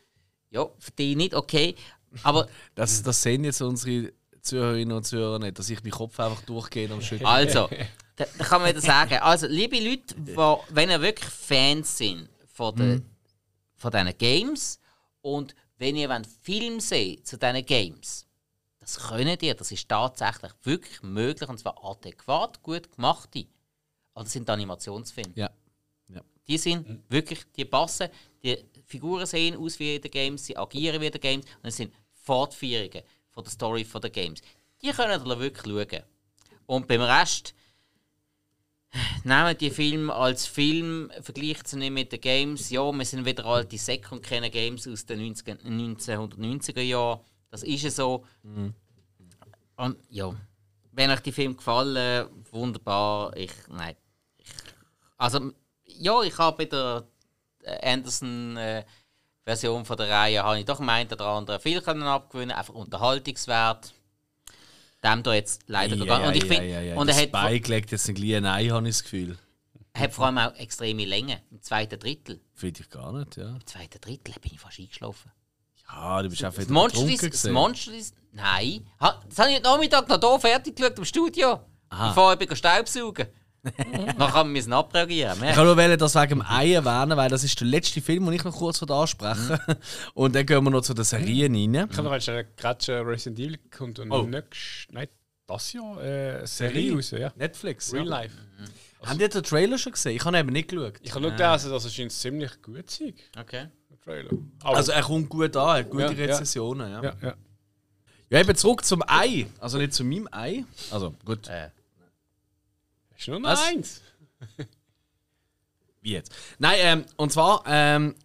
ja, für die nicht okay. Aber (laughs) Das, das sehen jetzt unsere Zuhörerinnen und Zuhörer nicht, dass ich meinen Kopf einfach durchgehe am Schütteln. Also, (laughs) da, da kann man wieder sagen, also liebe Leute, wo, wenn ihr wirklich Fans sind von, den, von diesen Games. Und wenn ihr wollt Film seht zu diesen Games, das könnt ihr, das ist tatsächlich wirklich möglich und zwar adäquat gut gemachte. Also das sind Animationsfilme. Ja. ja. Die sind wirklich, die passen, die Figuren sehen aus wie in den Games, sie agieren wie in den Games und es sind Fortführungen von der Story von den Games. Die könnt ihr wirklich schauen. Und beim Rest, nehmen die Film als Film, vergleicht sie nicht mit den Games. Ja, wir sind wieder alte Säcke und kennen Games aus den 90, 1990er Jahren. Das ist ja so. Und ja, wenn euch die Film gefallen, wunderbar. Ich, nein. Ich, also, ja, ich habe bei der Anderson-Version von der Reihe habe ich doch meint oder andere viel können abgewinnen, einfach Unterhaltungswert. Dem da jetzt leider nicht. Und ich finde, und er hat, Spike legt jetzt ein kleines Ei, habe ich das Gefühl. hat vor allem auch extreme Länge im zweiten Drittel. Finde ich gar nicht, ja. Im zweiten Drittel bin ich fast eingeschlafen. Ja, du bist einfach Das Monster ist, das Monster ist, nein. Das habe ich heute Nachmittag noch hier fertig geschaut im Studio. Bevor ich bin Staubsaugen. (laughs) Dann kann man müssen abreagieren. Ich kann nur wählen, das wegen dem Ei erwähnen, weil das ist der letzte Film, den ich noch kurz ansprechen (laughs) Und dann gehen wir noch zu den Serien rein. Ich kann noch schnell gerade Resident Evil kommt und Oh. nächst, nein, das Jahr äh, eine Serie raus, ja. Netflix. Real ja. Life. Haben die den Trailer schon gesehen? Ich habe eben nicht geschaut. Ich habe nur gelesen, dass es scheint ziemlich gut sein, Okay. Trailer. Aber, Also er kommt gut an, hat gute Ja, ja. Rezensionen. Ja. Ja. ja, ja. eben zurück zum Ei. Also nicht zu meinem Ei. Also gut, Äh, Ist nur noch Was? eins. wie jetzt? Nein, ähm, und zwar ähm,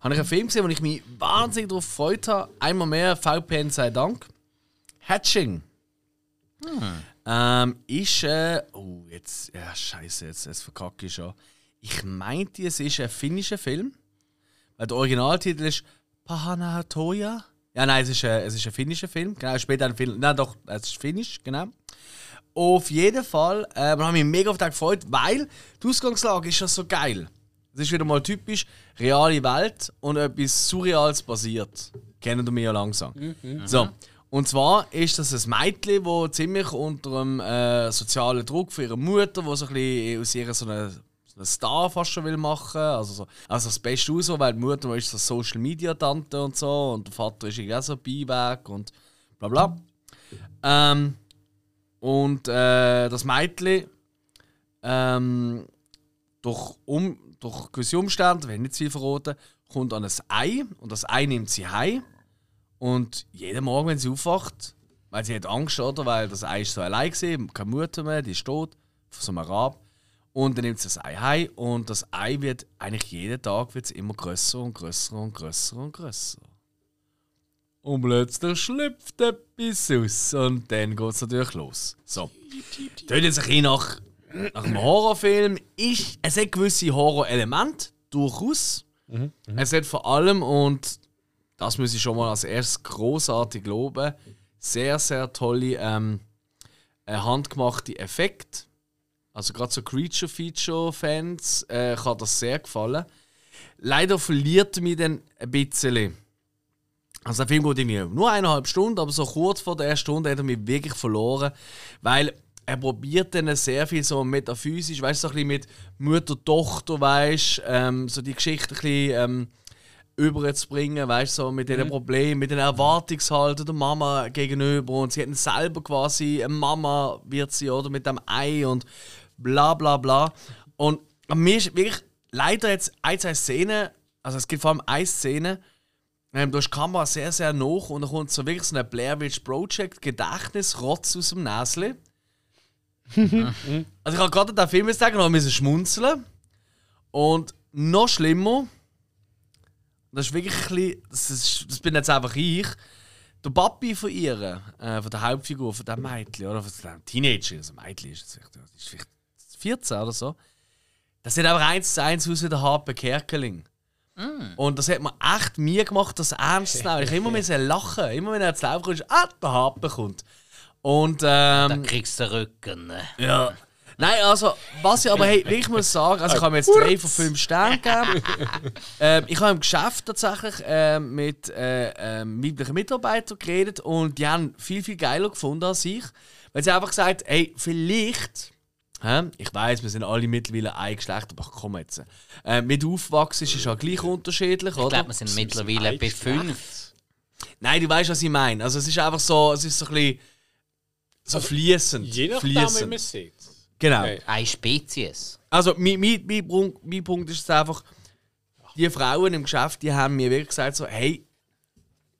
habe ich einen Film gesehen, wo ich mich wahnsinnig darauf gefreut habe. Einmal mehr, VPN sei Dank. Hatching. Ähm, ist, äh, oh, jetzt, ja, scheiße, jetzt, jetzt verkacke ich schon. Ich meinte, es ist ein finnischer Film. Weil der Originaltitel ist Pahana Toya. Ja, nein, es ist, ein, es ist ein finnischer Film. Genau, später ein Film. Nein, doch, es ist finnisch, genau. Auf jeden Fall, äh, wir haben mich mega auf den gefreut, weil die Ausgangslage ist ja so geil. Es ist wieder mal typisch reale Welt und etwas Surreales passiert. Kennen wir ja langsam. So. Und zwar ist das ein Mädchen, das ziemlich unter dem äh, sozialen Druck von ihrer Mutter, die so ein bisschen aus ihrer so eine, so eine Star fast schon will machen. Also, so, also das Beste aus, weil die Mutter ist so Social Media Tante und so und der Vater ist irgendwie auch so Beiwerk und bla bla. Ähm, und äh, das Mädchen ähm, durch, um, durch gewisse Umstände, wenn nicht zu viel verraten, kommt an ein Ei und das Ei nimmt sie heim. Und jeden Morgen, wenn sie aufwacht, weil sie hat Angst, oder? Weil das Ei ist so allein war, keine Mutter mehr, die ist tot, von so einem Rab. Und dann nimmt sie das Ei heim und das Ei wird eigentlich jeden Tag wird's immer grösser und grösser und grösser und grösser. Und plötzlich schlüpft etwas aus und dann geht es natürlich los. So. Tönt jetzt ein bisschen nach, nach einem Horrorfilm. Ist, es hat gewisse Horrorelemente, durchaus. Es hat vor allem, und das muss ich schon mal als erstes großartig loben, sehr, sehr tolle ähm, äh, handgemachte Effekte. Also gerade so Creature-Feature-Fans äh, kann das sehr gefallen. Leider verliert er mich dann ein bisschen. Also der Film geht irgendwie nur eineinhalb Stunden, aber so kurz vor der ersten Stunde hat er mich wirklich verloren, weil er probiert dann sehr viel so metaphysisch, weißt du, so ein bisschen mit Mutter-Tochter, weißt ähm, so die Geschichte ein bisschen ähm, überzubringen, weißt du, so mit den Problemen, mit den Erwartungshalten der Mama gegenüber und sie hat selber quasi eine Mama, wird sie, oder, mit dem Ei und bla bla bla. Und an mir ist wirklich leider jetzt ein, zwei Szenen, also es gibt vor allem eine Szene, ähm, da ist die Kamera sehr, sehr nah und dann kommt so wirklich so ein Blair Witch Project Gedächtnisrotz aus dem Näschen. (laughs) also ich habe gerade den Film jetzt sagen und musste schmunzeln. Und noch schlimmer, das ist wirklich ein bisschen, das, ist, das bin jetzt einfach ich, der Papi von ihr, äh, von der Hauptfigur, von dem Mädchen, oder von dem Teenager, also Mädchen ist jetzt vielleicht, ist vielleicht 14 oder so, das sieht einfach eins zu eins aus wie der Harpe Kerkeling. Und das hat mir echt mir gemacht, das ernst zu nehmen. Ich immer müssen lachen. Immer wenn er ins Laufen kommt, ah, der Harpe kommt. Und ähm, dann kriegst du den Rücken. ja. Nein, also, was ich aber hey, wirklich muss sagen, also ich habe mir jetzt drei von fünf Sternen gegeben. (laughs) ähm, ich habe im Geschäft tatsächlich ähm, mit äh, ähm, weiblichen Mitarbeitern geredet und die haben viel, viel geiler gefunden als ich. Weil sie einfach gesagt hey, vielleicht Hä? Ich weiß, wir sind alle mittlerweile ein Geschlecht, aber komm jetzt. Äh, mit Aufwachsen ist es ja gleich unterschiedlich, Ich oder? glaube, wir sind mittlerweile bei fünf. Nein, du weißt, was ich meine. Also es ist einfach so, es ist so ein bisschen so fließend. Je nachdem, wie man fließend. sieht. Genau. Okay. Eine Spezies. Also mein, mein, mein, Punkt, mein Punkt ist einfach, die Frauen im Geschäft, die haben mir wirklich gesagt so, hey,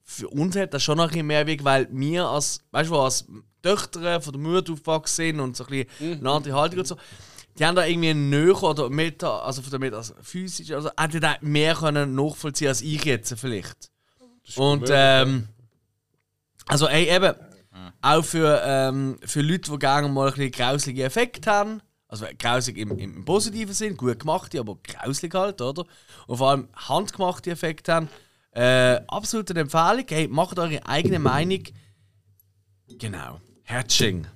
für uns hat das schon noch ein bisschen mehr Weg, weil wir als, weißt du, als Töchter von der Mutter aufgewachsen sind und so ein bisschen eine andere Haltung und so, die haben da irgendwie näher oder Meta, also von der Meta, also physisch, also hätten da mehr können nachvollziehen als ich jetzt vielleicht. Und ähm, also ey, eben, auch für, ähm, für Leute, die gerne mal ein bisschen grauslige Effekte haben, also grausig im, im positiven Sinn, gut gemachte, aber grauslig halt, oder? Und vor allem handgemachte Effekte haben, äh, absolut eine Empfehlung. Hey, macht eure eigene Meinung. Genau. Hatching.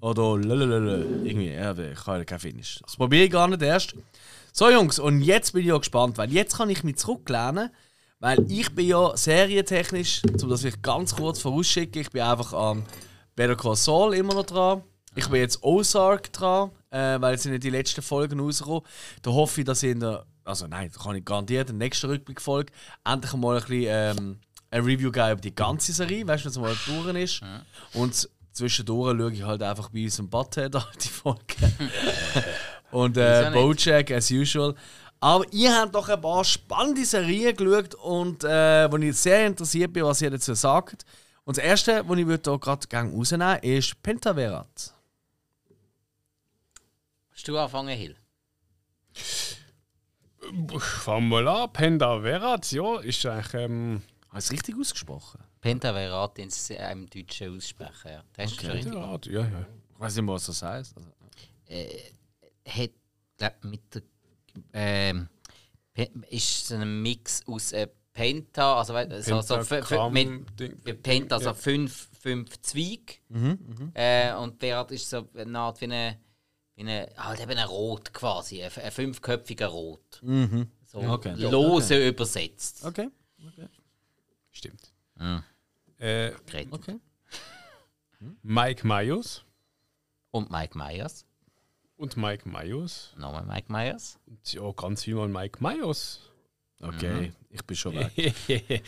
Oder lalalala. Irgendwie, ja, ich habe kein Finish. Das probiere ich gar nicht erst. So, Jungs, und jetzt bin ich ja gespannt, weil jetzt kann ich mich zurücklehnen, weil ich bin ja serientechnisch, um das ich ganz kurz vorausschicken, ich bin einfach an Better Call Saul immer noch dran. Ich bin jetzt Ozark dran, äh, weil jetzt sind ja die letzten Folgen rausgekommen. Da hoffe ich, dass ich in der, also nein, da kann ich garantiert der nächsten Rückblickfolge endlich mal ein bisschen ähm, ein Review geben über die ganze Serie, weißt du, wenn es mal durch ist. Und zwischendurch schaue ich halt einfach bei uns im Butthead an (laughs) die Folge. (laughs) Und äh? Bojack as usual. Aber ihr habt doch ein paar spannende Serien geschaut und äh, wo ich sehr interessiert bin, was ihr dazu sagt. Und das erste, was ich würde hier gerade gerne rausnehmen ist Pentaverat. Hast du anfangen, Hill? Fangen wir mal an. Penda Verat, ja, ist eigentlich. Ähm, ich es richtig ausgesprochen? Pentaverat ins äh, im Deutschen aussprechen. Ja. Das ist schon richtig. ja, ja, ja. Ich weiß nicht was das heißt. Also, Hat, glaub, mit der. Pe- ist so ein Mix aus äh, Penta, also, wei- so, so, f- f- Pentagramm, mit Penta, also Ja. fünf, fünf Zweige. Äh, und Berat ist so eine Art wie eine, wie eine halt eben ein Rot quasi, ein, ein fünfköpfiger Rot. So Okay. lose übersetzt. okay. Stimmt. Ja. Äh, okay. Mike Myers Und Mike Myers. und Mike Myers. Nochmal Mike Myers. Und ja, ganz viel mal Mike Myers. Okay, ich bin schon (laughs) weg.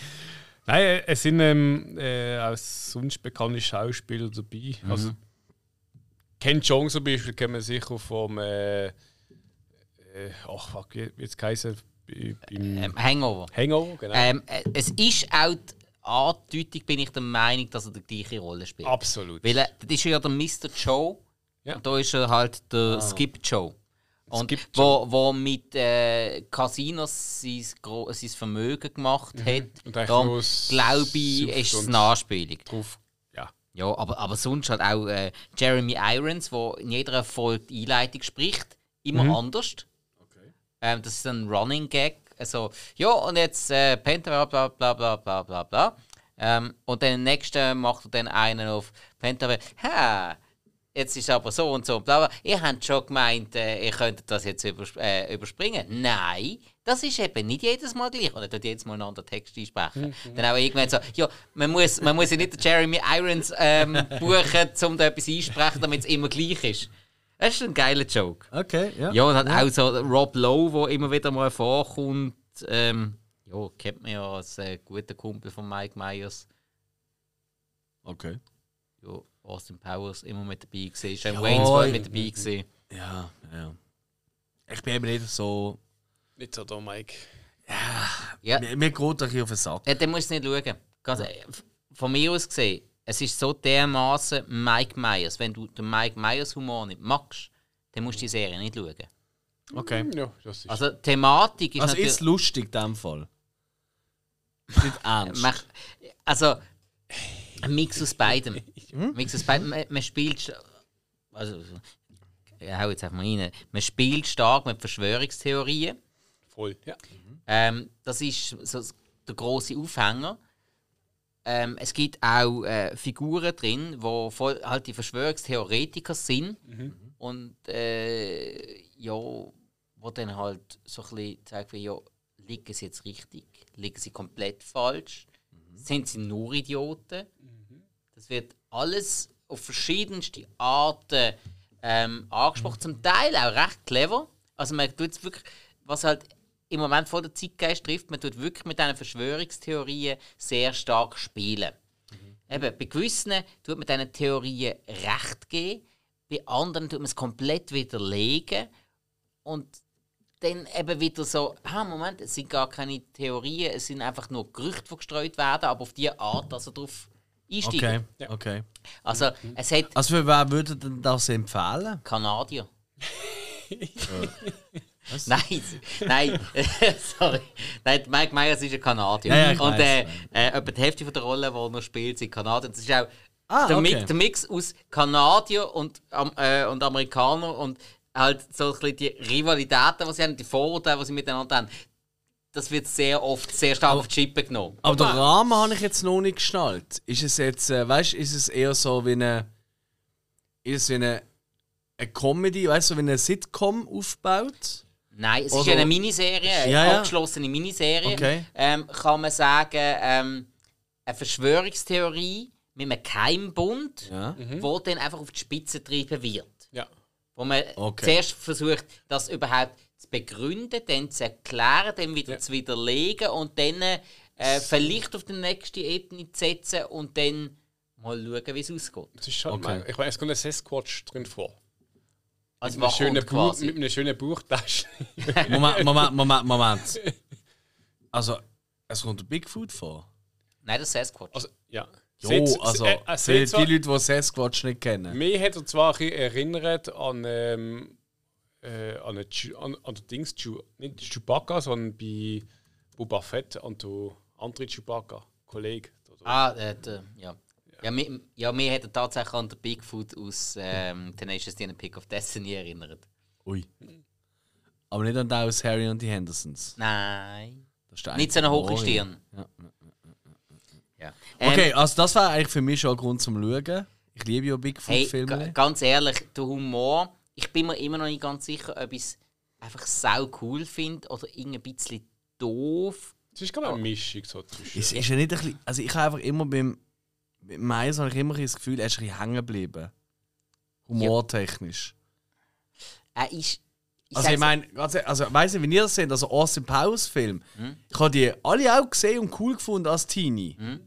Nein, äh, es sind ähm, äh, auch sonst bekannte Schauspieler dabei. Also, Ken Jong zum Beispiel kennen wir sicher vom. Äh, äh, ach, fuck, wie jetzt geheißen? Im Ähm, Hangover. Hangover, genau. Ähm, äh, es ist auch die Andeutung, bin ich der Meinung, dass er die gleiche Rolle spielt. Absolut. Weil er, das ist ja der Mr. Joe. Ja. Und da ist er halt der Skip Joe. Und Skip wo, wo mit äh, Casinos sein, sein Vermögen gemacht hat. Mhm. Und eigentlich Darum glaube ich, ist es und- eine Anspielung. Drauf. Ja. Aber, aber sonst halt auch äh, Jeremy Irons, der in jeder Folge die Einleitung spricht, immer Mhm. anders. Ähm, das ist ein Running Gag. Also, ja, und jetzt äh, Penta, bla bla bla bla bla bla. Ähm, und dann den nächsten macht er dann einen auf Penta, ha, jetzt ist aber so und so, bla bla. Ihr habt schon gemeint, äh, ihr könntet das jetzt übersp äh, überspringen. Nein, das ist eben nicht jedes Mal gleich. Oder tut jedes Mal einen anderen Text einsprechen. Dann auch irgendwann so, ja, man muss, man muss ja nicht den Jeremy Irons ähm, (laughs) buchen, um da etwas einsprechen, damit es immer gleich ist. Das ist ein geiler Joke. Okay, ja. Ja, und dann auch so Rob Lowe, der immer wieder mal vorkommt. Ähm, ja, kennt man ja als äh, guter Kumpel von Mike Myers. Okay. Ja, Austin Powers immer mit dabei gewesen. Shane Ja, Waynes war ich- mit dabei gewesen. Ja, ja. Ich bin eben nicht so. Nicht so der Mike. Ja, Mir, mir geht ein bisschen auf den Sack. ja dann musst du nicht schauen. Ganz, f- von mir aus gesehen, es ist so dermaßen Mike Myers. Wenn du den Mike Myers Humor nicht magst, dann musst du die Serie nicht schauen. Okay. Ja, das ist. Also Thematik ist Also natürlich... ist lustig in dem Fall. Nicht (laughs) ernst. Mach, also, ein Mix aus beidem. (laughs) Ein Mix aus beidem. Man, man spielt. Also, ich hau jetzt einfach mal rein. Man spielt stark mit Verschwörungstheorien. voll. Ja. Ähm, das ist so der große Aufhänger. Ähm, es gibt auch äh, Figuren drin, wo voll halt die Verschwörungstheoretiker sind und äh, ja, wo dann halt so ein bisschen sagen, wie, ja, liegen sie jetzt richtig, liegen sie komplett falsch, sind sie nur Idioten? Das wird alles auf verschiedenste Arten ähm, angesprochen. Zum Teil auch recht clever. Also man tut es wirklich, was halt im Moment vor der Zeitgeist trifft, man tut wirklich mit diesen Verschwörungstheorien sehr stark spielen. Eben, bei gewissen tut man diesen Theorien Recht geben, bei anderen tut man es komplett widerlegen und dann eben wieder so, ah, Moment, es sind gar keine Theorien, es sind einfach nur Gerüchte, die gestreut werden, aber auf die Art, dass er darauf einsteigen. Okay, okay. Also, es hat Also für wer würde denn das empfehlen? Kanadier. Nein, nein, (laughs) sorry. Nein, Mike Myers ist ein Kanadier. Ja, ja, und äh, äh, etwa die Hälfte von der Rolle, die er noch spielt, sind Kanadier. Das ist auch Ah, der, okay. Mix, der Mix aus Kanadier und, äh, und Amerikaner und halt so ein bisschen die Rivalitäten, die sie haben, die Vorurteile, die sie miteinander haben. Das wird sehr oft sehr stark auf die Chippe genommen. Aber den Rahmen habe ich jetzt noch nicht geschnallt. Ist es jetzt, äh, weißt ist es eher so wie eine. Ist es wie eine, eine Comedy, weißt du, so wie eine Sitcom aufgebaut? Nein, es ist Oder- ja eine Miniserie, eine Ja, ja. abgeschlossene Miniserie. Okay. Ähm, kann man sagen, ähm, eine Verschwörungstheorie mit einem Keimbund, Ja. wo dann einfach auf die Spitze getrieben wird. Ja. Wo man Okay. zuerst versucht, das überhaupt zu begründen, dann zu erklären, dann wieder Ja. zu widerlegen und dann äh, vielleicht auf die nächste Ebene zu setzen und dann mal schauen, wie es ausgeht. Das ist schon, Okay. ich meine, es kommt ein Sasquatch drin vor. Also Mit einem schönen, Buch, quasi. mit einem schönen Buchtaschen. (laughs) Moment, Moment, Moment, Moment. Also, es kommt der Bigfoot vor. Nein, das ist Sasquatch. Also, ja. Jo, Seht- also, äh, äh, für seht die zwar- Leute, die Sasquatch nicht kennen. Mir hat er zwar ein bisschen erinnert an, ähm, äh, an, eine, an, an den Dings, nicht Chewbacca, sondern bei Boba Fett an den anderen Chewbacca-Kollege. Ah, äh, der, ja. Ja, mir, ja, mir hat er tatsächlich an den Bigfoot aus ähm, Tenacious D and Pick of Destiny erinnert. Ui. Aber nicht an den aus Harry und die Hendersons. Nein. Das ist der Nicht so eine hohe Stirn. Ja. Ja. Ähm, Okay, also das war eigentlich für mich schon ein Grund zum Schauen. Ich liebe ja hey, Bigfoot-Filme. ga- ganz ehrlich, der Humor, ich bin mir immer noch nicht ganz sicher, ob ich es einfach sau cool finde oder irgendwie ein bisschen doof. Es ist gerade eine Mischung so zwischen. Es ist ja nicht ein bisschen, also ich habe einfach immer beim, beim Mais habe ich immer das Gefühl, er ist ein bisschen hängen geblieben. Humortechnisch. Er ist. Ich Also ich meine, ehrlich, also weiss nicht, wie ihr das seht, also Austin Powers Film. Hm? Ich habe die alle auch gesehen und cool gefunden als Teenie. Hm?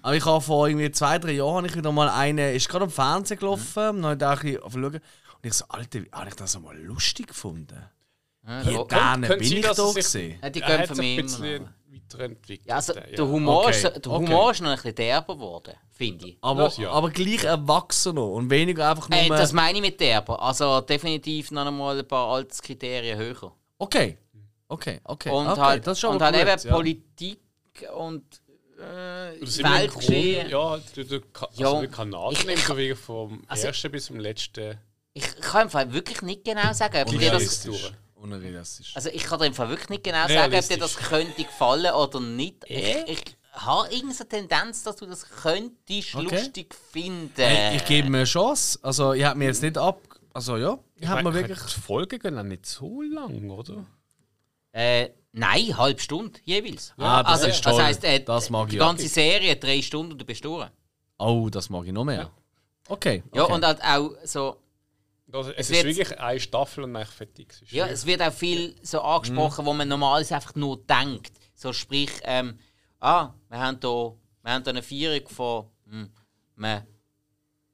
Aber ich habe vor irgendwie zwei, drei Jahren habe ich wieder mal eine, ist gerade am Fernsehen gelaufen, Hm? und dann habe ich da ein bisschen schauen. Und ich so, Alter, wie habe ich das einmal lustig gefunden? Ja, Hier, könnte bin sein, ich da gesehen. Ja, die er gehen hat für sich mich ein immer. Ja, also, ja. der Humor, Okay, ist, der okay. Humor ist noch ein bisschen derber geworden, finde ich. Aber, Das ja. aber gleich erwachsener und weniger einfach nur. Äh, das meine ich mit derber. Also definitiv noch einmal ein paar Alterskriterien höher. okay. Okay, okay. Und okay. halt, das ist und halt gut, eben ja. Politik und äh, Weltgeschehen. Ja, Ka- Ja, also Kanadier ich- nimmt so wirklich vom Also- ersten bis zum letzten. Ich kann im Fall wirklich nicht genau sagen, ob dir das, Realistisch. Unrealistisch. also ich kann dir im Fall wirklich nicht genau sagen, ob dir das könnte gefallen oder nicht. Äh? Ich, ich habe irgendeine Tendenz, dass du das könntest Okay. lustig finden. Hey, ich gebe mir eine Chance. Also, ich habe mir jetzt nicht ab. Also, ja, ich habe mir wirklich. Die Folgen gehen auch nicht so lang, oder? Äh, nein, halbe Stunde jeweils. Ah, das also, ist toll. Das heisst, äh, Das mag die ich ganze Serie drei Stunden und du bist durch. Oh, das mag ich noch mehr. Okay. Ja, okay. und halt auch so. Also, es, Es ist wird- wirklich eine Staffel und eigentlich fertig. Ja, es wird auch viel so angesprochen, wo man normalerweise einfach nur denkt. So sprich, ähm, ah, wir haben hier wir haben hier eine Feierung von hm, einem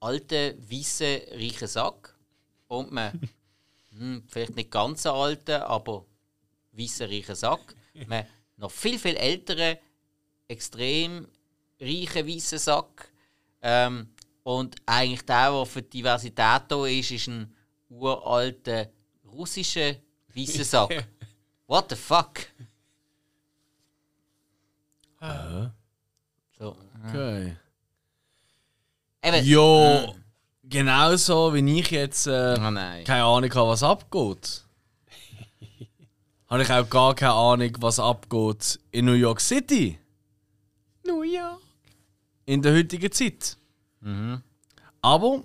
alten, weißen, reichen Sack und einem (laughs) hm, vielleicht nicht ganz so alten, aber weißen, reichen Sack. Man noch viel, viel älteren, extrem reichen, weißen Sack. Ähm, und eigentlich der, der für die Diversität da ist, ist ein uralter russischer weißer Sack. (laughs) What the fuck? So. okay. Eben. Ja, genauso wie ich jetzt äh, Oh nein. keine Ahnung habe, was abgeht. (laughs) habe ich auch gar keine Ahnung, was abgeht in New York City. New York. In der heutigen Zeit. Aber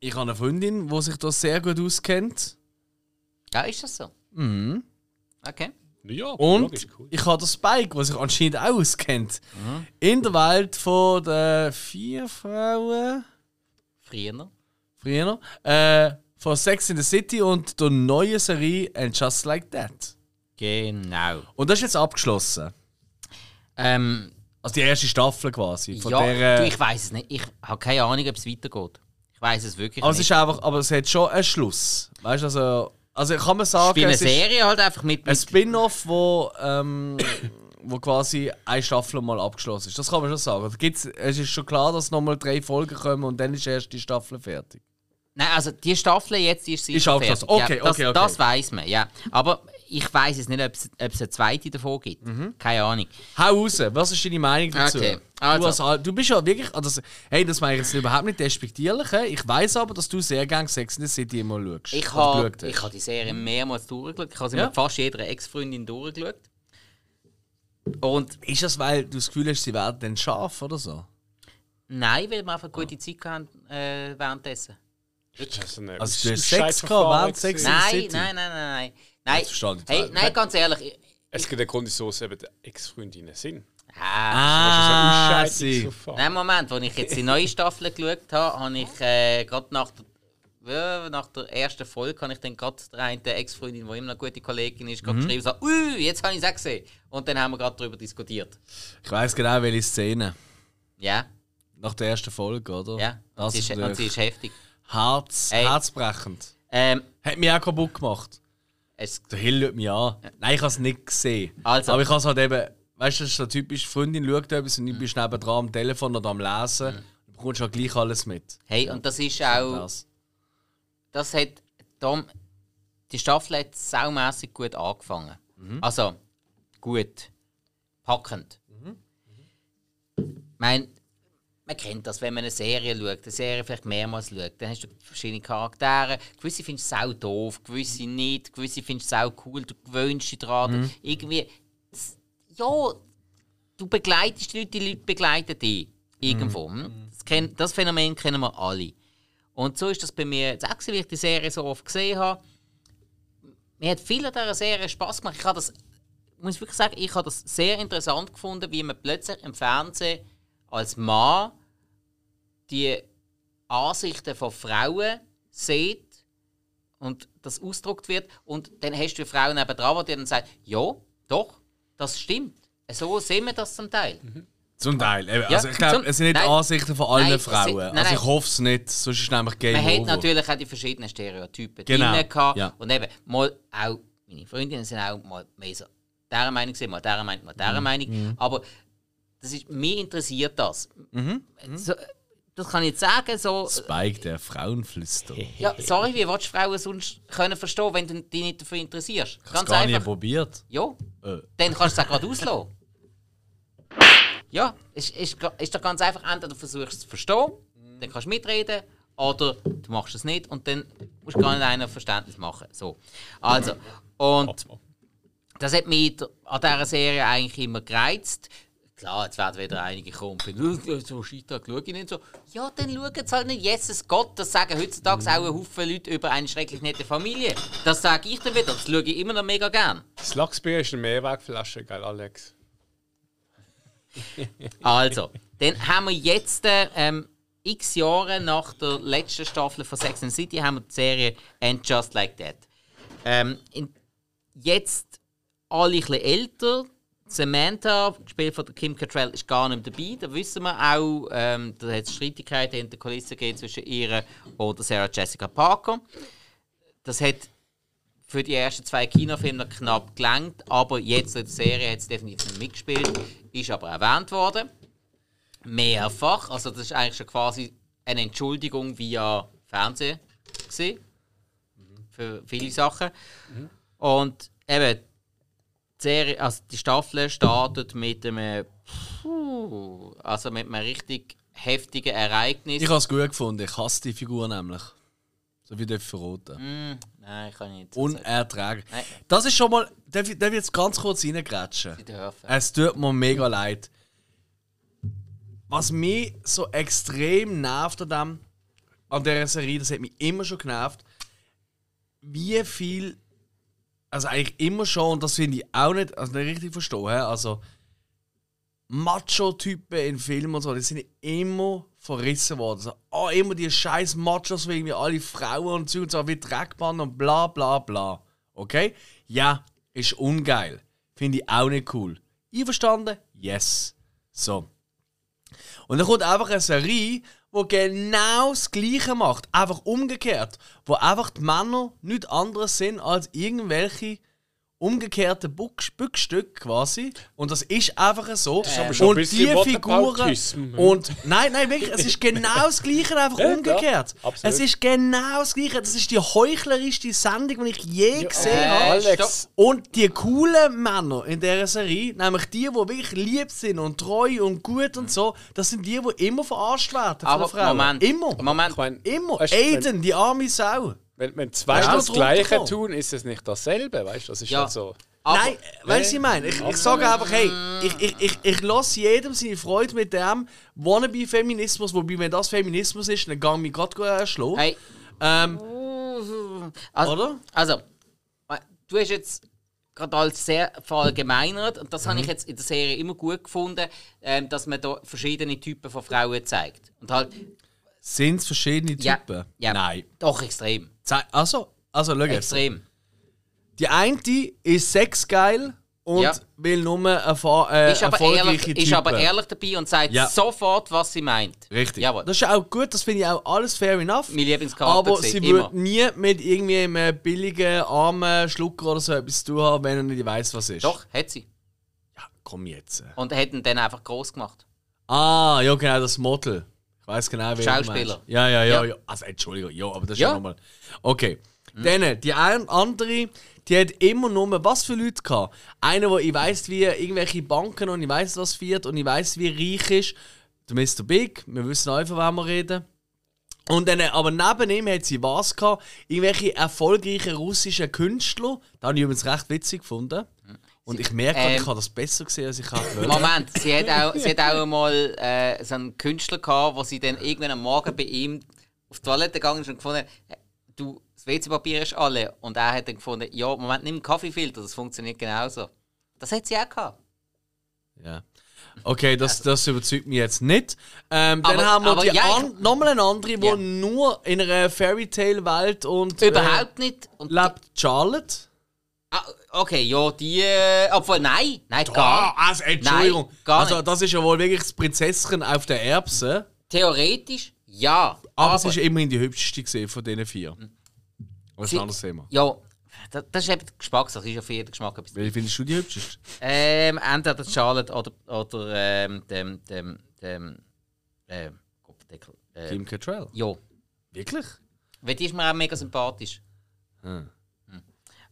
ich habe eine Freundin, die sich da sehr gut auskennt. Ja, ist das so? Mhm. Okay. York, Und cool. ich habe den Spike, der sich anscheinend auch auskennt. In der Welt von den vier Frauen. Früher. früher, äh, von Sex in the City und der neuen Serie And Just Like That. Genau. Und das ist jetzt abgeschlossen. Ähm, Also die erste Staffel quasi. Von ja, der, du, äh, ich weiß es nicht. Ich habe keine Ahnung, ob es weitergeht. Ich weiß es wirklich es nicht. ist einfach, aber es hat schon einen Schluss. Weißt du, also, also kann man sagen, spiele eine es Serie halt einfach mit. ein mit Spin-off, wo, ähm, wo quasi eine Staffel mal abgeschlossen ist. Das kann man schon sagen. Da gibt's, es ist schon klar, dass nochmal drei Folgen kommen und dann ist erst die Staffel fertig. Nein, also die Staffel jetzt ist sicher Ist abgeschlossen. fertig. Okay, ja, das, okay, okay. Das weiß man, ja. Aber ich weiß es nicht, ob es, eine zweite davon gibt. Mhm. Keine Ahnung. Hau raus, was ist deine Meinung dazu? Okay, Du, also. als, Al- du bist ja wirklich, also, hey, das meine ich jetzt überhaupt nicht despektierlich. Ich weiß aber, dass du sehr gerne Sex in the City immer schaust. Ich habe geschaut hast. ich ha die Serie mehrmals durchgeschaut. Ich habe sie Ja? mit fast jeder Ex-Freundin durchgeschaut. Und Ist das, weil du das Gefühl hast, sie werden dann scharf oder so? nein, weil wir einfach gute Zeit hatten äh, währenddessen. Also du hast Sex gehabt während? Sex in the Nein, City? nein, nein, nein, nein. Nein, Ich hey, nein ganz ehrlich. Ich, Es gibt einen Grund, wieso es eben Ex-Freundinnen sind. ah, Ah, Das ist so ein Ausscheidungsverfahren. Nein, Moment, als ich jetzt die neue Staffel geschaut habe, habe ich äh, gerade nach der, ja, nach der ersten Folge habe ich dann gerade der Ex-Freundin, die immer eine gute Kollegin ist, Mhm. geschrieben, so, ui, jetzt habe ich es auch gesehen. Und dann haben wir gerade darüber diskutiert. Ich weiß genau, welche Szene. Ja, Nach der ersten Folge, oder? ja. Und Das sie ist, ist, und sie ist heftig. Herz, Ey. herzbrechend. Ähm, Hat mich auch kaputt gemacht. Es, Der Hill schaut mich an. Nein, ich habe es nicht gesehen. Also. Aber ich habe es halt eben, weißt du, das ist so typisch, Freundin schaut etwas und ich bin nebendran am Telefon oder am Lesen. Du bekommst halt gleich alles mit. hey, und das ist auch, Das. das hat, Tom, die Staffel hat saumässig gut angefangen. Also, gut, packend. Ich meine, man kennt das, wenn man eine Serie schaut, eine Serie vielleicht mehrmals schaut, dann hast du verschiedene Charaktere. Gewisse findest du sau doof, gewisse nicht, gewisse findest du sau cool, du gewöhnst dich dran. Irgendwie, das, ja, du begleitest die Leute, die Leute begleiten dich. Irgendwo. hm? Das, kenn, das Phänomen kennen wir alle. Und so ist das bei mir jetzt auch, wie ich die Serie so oft gesehen habe. Mir hat viel an dieser Serie Spaß gemacht. Ich habe das, muss wirklich sagen, ich habe das sehr interessant gefunden, wie man plötzlich im Fernsehen als Mann die Ansichten von Frauen sieht und das ausgedruckt wird. Und dann hast du Frauen nebendran, die dann sagen, ja, doch, das stimmt. So sehen wir das zum Teil. Zum Teil. Eben, Ja, also ich glaube, es sind nicht nein. Ansichten von allen Nein, es sind- Frauen. nein, also ich hoffe es nicht, sonst ist es nämlich Game Man hat Over. natürlich auch die verschiedenen Stereotypen Genau, drin gehabt. ja. Und eben, mal auch, meine Freundinnen sind auch mal mehr so dieser Meinung gewesen, mal dieser Meinung, mal Mhm. dieser Meinung. Aber das ist, mich interessiert das. Mhm. So, das kann ich jetzt sagen, so... Spike, der Frauenflüster. (laughs) Ja, sorry, wie willst du Frauen sonst können verstehen, wenn du dich nicht dafür interessierst? Ich es gar nie probiert. Ja, Äh. dann kannst du es auch gerade auslassen. Ja, ist, ist, ist doch ganz einfach. Entweder du versuchst es zu verstehen, dann kannst du mitreden, oder du machst es nicht und dann musst du gar nicht einer Verständnis machen. So. Also, und (laughs) das hat mich an dieser Serie eigentlich immer gereizt. Klar, jetzt werden wieder einige kommen «Äh, so Scheitag schaue ich nicht so. Ja, dann schauen sie halt nicht. Jesus Gott, das sagen heutzutage auch ein Haufen Leute über eine schrecklich nette Familie. Das sage ich dann wieder, das schaue ich immer noch mega gern. Das Lachsbier ist eine Mehrwegflasche, gell, Alex? (laughs) Also, dann haben wir jetzt ähm, x Jahre nach der letzten Staffel von Sex and City haben wir die Serie And Just Like That. Ähm, jetzt alle ein bisschen älter. Samantha, gespielt von Kim Cattrall, ist gar nicht dabei. Da wissen wir auch, ähm, da hat es Streitigkeiten hinter den Kulissen gegeben zwischen ihr und Sarah Jessica Parker. Das hat für die ersten zwei Kinofilme knapp gelangt, aber jetzt in der Serie hat es definitiv nicht mitgespielt, ist aber erwähnt worden. Mehrfach, also das ist eigentlich schon quasi eine Entschuldigung via Fernsehen gewesen. für viele Sachen. Und eben, die, Serie, also die Staffel startet mit einem, puh, also mit einem richtig heftigen Ereignis. Ich habe es gut gefunden. Ich hasse die Figur nämlich. So wie der verroten. Hm, nein, ich kann nicht. Unerträglich. Nein. Das ist schon mal. Darf ich, darf jetzt ganz kurz reingrätschen? Es tut mir mega leid. Was mich so extrem nervt an, dem, an dieser Serie, das hat mich immer schon genervt, wie viel. Also eigentlich immer schon, und das finde ich auch nicht, also nicht richtig verstehen. Also, Macho-Typen in Filmen und so, die sind immer verrissen worden. So, oh, immer die scheiß Machos, wie irgendwie alle Frauen und so und so wie Dreckbahn und bla bla bla. Okay? Ja, ist ungeil. Finde ich auch nicht cool. Einverstanden? Yes. So. Und dann kommt einfach eine Serie, die genau das Gleiche macht. Einfach umgekehrt. Wo einfach die Männer nichts anderes sind als irgendwelche umgekehrte Bückstück quasi. Und das ist einfach so. aber schon ein und bisschen die Figuren. Und nein, nein, wirklich, es ist genau das Gleiche, (laughs) einfach Ja, umgekehrt. absolut. es ist genau das Gleiche. Das ist die heuchlerischste Sendung, die ich je gesehen habe. Alex, Und die coolen Männer in dieser Serie, nämlich die, die wirklich lieb sind und treu und gut und so, das sind die, die immer verarscht werden von Aber Frauen. Moment. Immer. Moment. Immer. Aiden, die arme Sau. Wenn, wenn zwei Ja, das Gleiche tun, ist es nicht dasselbe, weißt du? Das ist Ja. halt so. Aber, Nein, weißt du, was ich meine? Ich, ich sage einfach, hey, ich, ich, ich, ich lasse jedem seine Freude mit dem Wannabe-Feminismus, wobei, wenn das Feminismus ist, dann gang mich gerade äh, schlagen. Hey. Ähm, Also, Oder? Also, du hast jetzt gerade als sehr verallgemeinert und das habe ich Mhm. jetzt in der Serie immer gut gefunden, ähm, dass man da verschiedene Typen von Frauen zeigt. Und halt, sind es verschiedene ja, Typen? ja, Nein. Doch, extrem. Also, also schau jetzt. Extrem. Die eine ist sexgeil und Ja. will nur erfa- äh, Ist aber, erfolgreiche ehrlich, Typen. ist aber ehrlich dabei und sagt Ja. sofort, was sie meint. Richtig. Jawohl. Das ist auch gut, das finde ich auch alles fair enough. Mein Lieblingscharakter Aber gewesen, sie immer. würde nie mit irgendwie einem billigen, armen Schlucker oder so etwas zu tun haben, wenn er nicht weiß, was ist. Doch, hat sie. Ja, komm jetzt. Und hat ihn dann einfach groß gemacht. Ah, ja, genau, das Model. Weiß genau, wer Schauspieler. Ja, ja, ja, Ja. Also, Entschuldigung, ja, aber das ist ja, Ja. nochmal. Okay. Dann, die ein, andere, die hat immer nur was für Leute gehabt. Einer, der ich weiß, wie irgendwelche Banken und ich weiß, was führt und ich weiß, wie reich ist. Der Mr. Big, wir wissen auch, von wem wir reden. Und dann, aber neben ihm hat sie was gehabt, irgendwelche erfolgreichen russischen Künstler. Das habe ich übrigens recht witzig gefunden. Und ich merke, ähm, ich habe das besser gesehen, als ich habe Moment, sie hat auch, sie hat auch (laughs) mal äh, so einen Künstler gehabt, wo sie dann irgendwann am Morgen bei ihm auf die Toilette gegangen ist und gefunden hat, du, das WC-Papier ist alle. Und er hat dann gefunden, ja, Moment, nimm einen Kaffeefilter, das funktioniert genauso. Das hat sie auch gehabt. Ja. Okay, das, das überzeugt mich jetzt nicht. Ähm, dann Aber- haben wir die ja, an, nochmal eine andere, die Ja. nur in einer Fairytale-Welt und Überhaupt nicht. Und äh, lebt Charlotte. Ah, okay, ja, die. Äh, obwohl, nein, nein, Ah, gar also, Entschuldigung. Nein, gar also, das ist ja wohl wirklich das Prinzesschen auf der Erbse. Theoretisch, ja. Aber, sie ist immerhin die hübscheste gesehen von diesen vier. Aber das ist ein anderes Thema. Ja, das, das ist eben Geschmackssache, das ist ja für jeden Geschmack etwas. Welche findest du die hübscheste? Ähm, entweder Charlotte oder, oder ähm, dem, dem, dem, äh, Kopfdeckel. Äh, Kim Cattrall. ja, Wirklich? weil die ist mir auch mega sympathisch. Hm.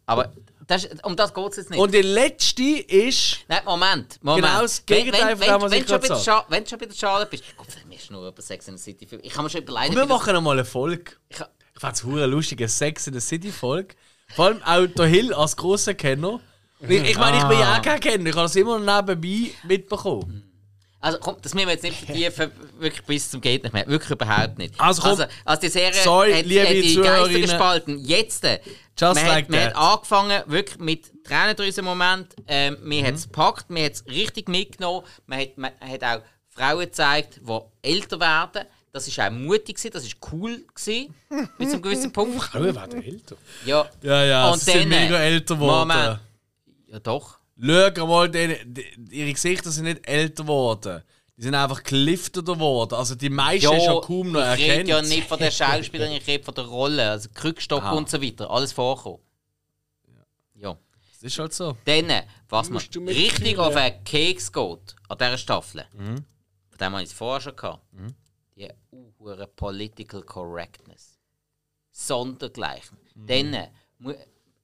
Aber das, um das geht es jetzt nicht. Und die letzte ist. Nein, Moment, Moment. Genau das Gegenteil von dem, was wenn, ich wenn, schon wenn du schon bei der Charlotte bist, Gott, mir ist nur über Sex in the City. Ich kann mir schon überlegen, wir machen nochmal eine Folge. Ich, Ich fand es lustig, eine Sex in the City Folge. Vor allem auch der Hill als grosser Kenner. Ich, ich meine, ich bin ja auch kein Kenner, ich habe das immer noch nebenbei mitbekommen. Also komm, das müssen wir jetzt nicht vertiefen, wirklich bis zum geht nicht mehr. Wirklich überhaupt nicht. Also komm. also, also die Serie Sorry, hat, liebe hat die Geister gespalten. Jetzt, äh, Just man, like hat, man that. hat angefangen wirklich mit Tränendrüsen-Moment. Ähm, man Mhm. hat es gepackt, man hat es richtig mitgenommen. Man hat, man hat auch Frauen gezeigt, die älter werden. Das war auch mutig, gewesen, das war cool (laughs) bis zu einem gewissen Punkt. Frauen werden älter. Ja, Ja, ja, Und sie sind mega älter geworden. Moment. ja doch. Schau mal, ihre Gesichter sind nicht älter geworden. Die sind einfach gelifteter geworden. Also die meisten ist ja kaum noch ich rede ja nicht von der (laughs) Schauspielerin, ich rede von der Rolle, also Krückstock Aha. und so weiter, alles vorkommen. Ja. Das ist halt so. Dann, was mit richtig auf den Keks geht, an dieser Staffel, Mhm. von dem habe ich es vorher schon gehabt, die uhure Political Correctness. Sondergleichen. Mhm. Dann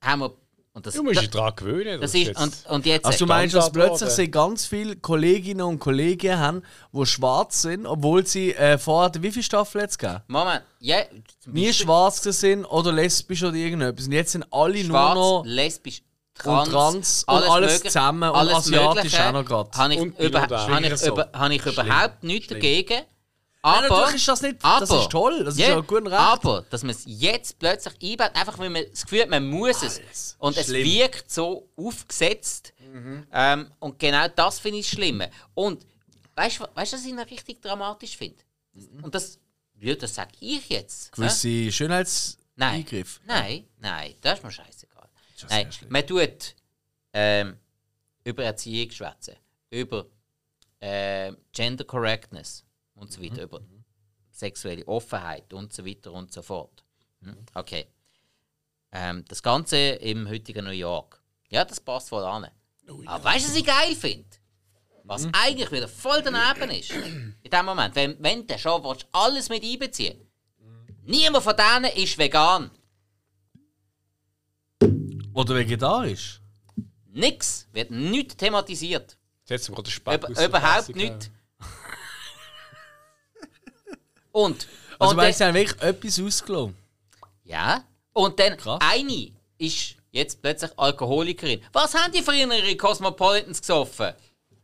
haben wir. Und das, Du musst dich daran gewöhnen. das ist ist. Und, und jetzt. Also du meinst, dass plötzlich sie ganz viele Kolleginnen und Kollegen haben, die schwarz sind, obwohl sie äh, vorher, wie viele Staffeln jetzt gegeben? Moment, ja, Nie schwarz sind oder lesbisch oder irgendetwas. Und jetzt sind alle schwarz, nur noch lesbisch, trans, und trans und alles mögliche- zusammen und asiatisch auch noch grad. Habe ich, über, habe ich, über, habe ich überhaupt nichts dagegen. Aber, natürlich ist das nicht- das ist toll, das ist ja gut recht. Aber, dass man es jetzt plötzlich einbaut, einfach weil man das Gefühl hat, man muss es. Alles Und es schlimm. wirkt so aufgesetzt. Ähm, und genau das finde ich schlimm. Und weißt du, was ich noch richtig dramatisch finde? Und das, ja, das sage ich jetzt. hä? Gewisse Nein. Schönheitseingriff. Nein, nein, das ist mir scheißegal. ist ja Nein, man tut ähm, über Erziehung schwätzen, über ähm, Gender Correctness und so Mhm. weiter, über sexuelle Offenheit und so weiter und so fort. Hm? Okay. Ähm, das Ganze im heutigen New York. Ja, das passt voll an. Aber weißt du, was ich geil finde? Was Mhm. eigentlich wieder voll daneben ist, in dem Moment, wenn, wenn du schon willst, alles mit einbeziehen Niemand von denen ist vegan. Oder vegetarisch. Nix. Wird nicht thematisiert. Jetzt haben wir gerade den Speck Über, überhaupt Fresse nicht. Und, Also und weißt du, dann, sie haben wirklich etwas ausgelassen. ja, und dann Krass. eine ist jetzt plötzlich Alkoholikerin. Was haben die früher ihre Cosmopolitans gesoffen?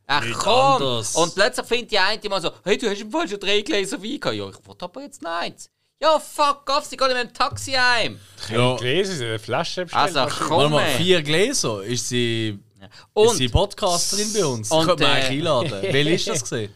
Ach Nicht komm! anders. Und plötzlich findet die eine mal so, hey, du hast im Fall schon drei Gläser Wein gehabt. Ja, ich wollte aber jetzt neins. Ja, fuck off, sie geht in einem Taxi heim. Ja. Gläser, sie haben eine Flasche bestellt. Also komm, mal, vier Gläser. Ist sie, ist Und, sie Podcasterin bei uns? Und, Könnte man äh, eigentlich einladen. (laughs) Welche ist das gesehen?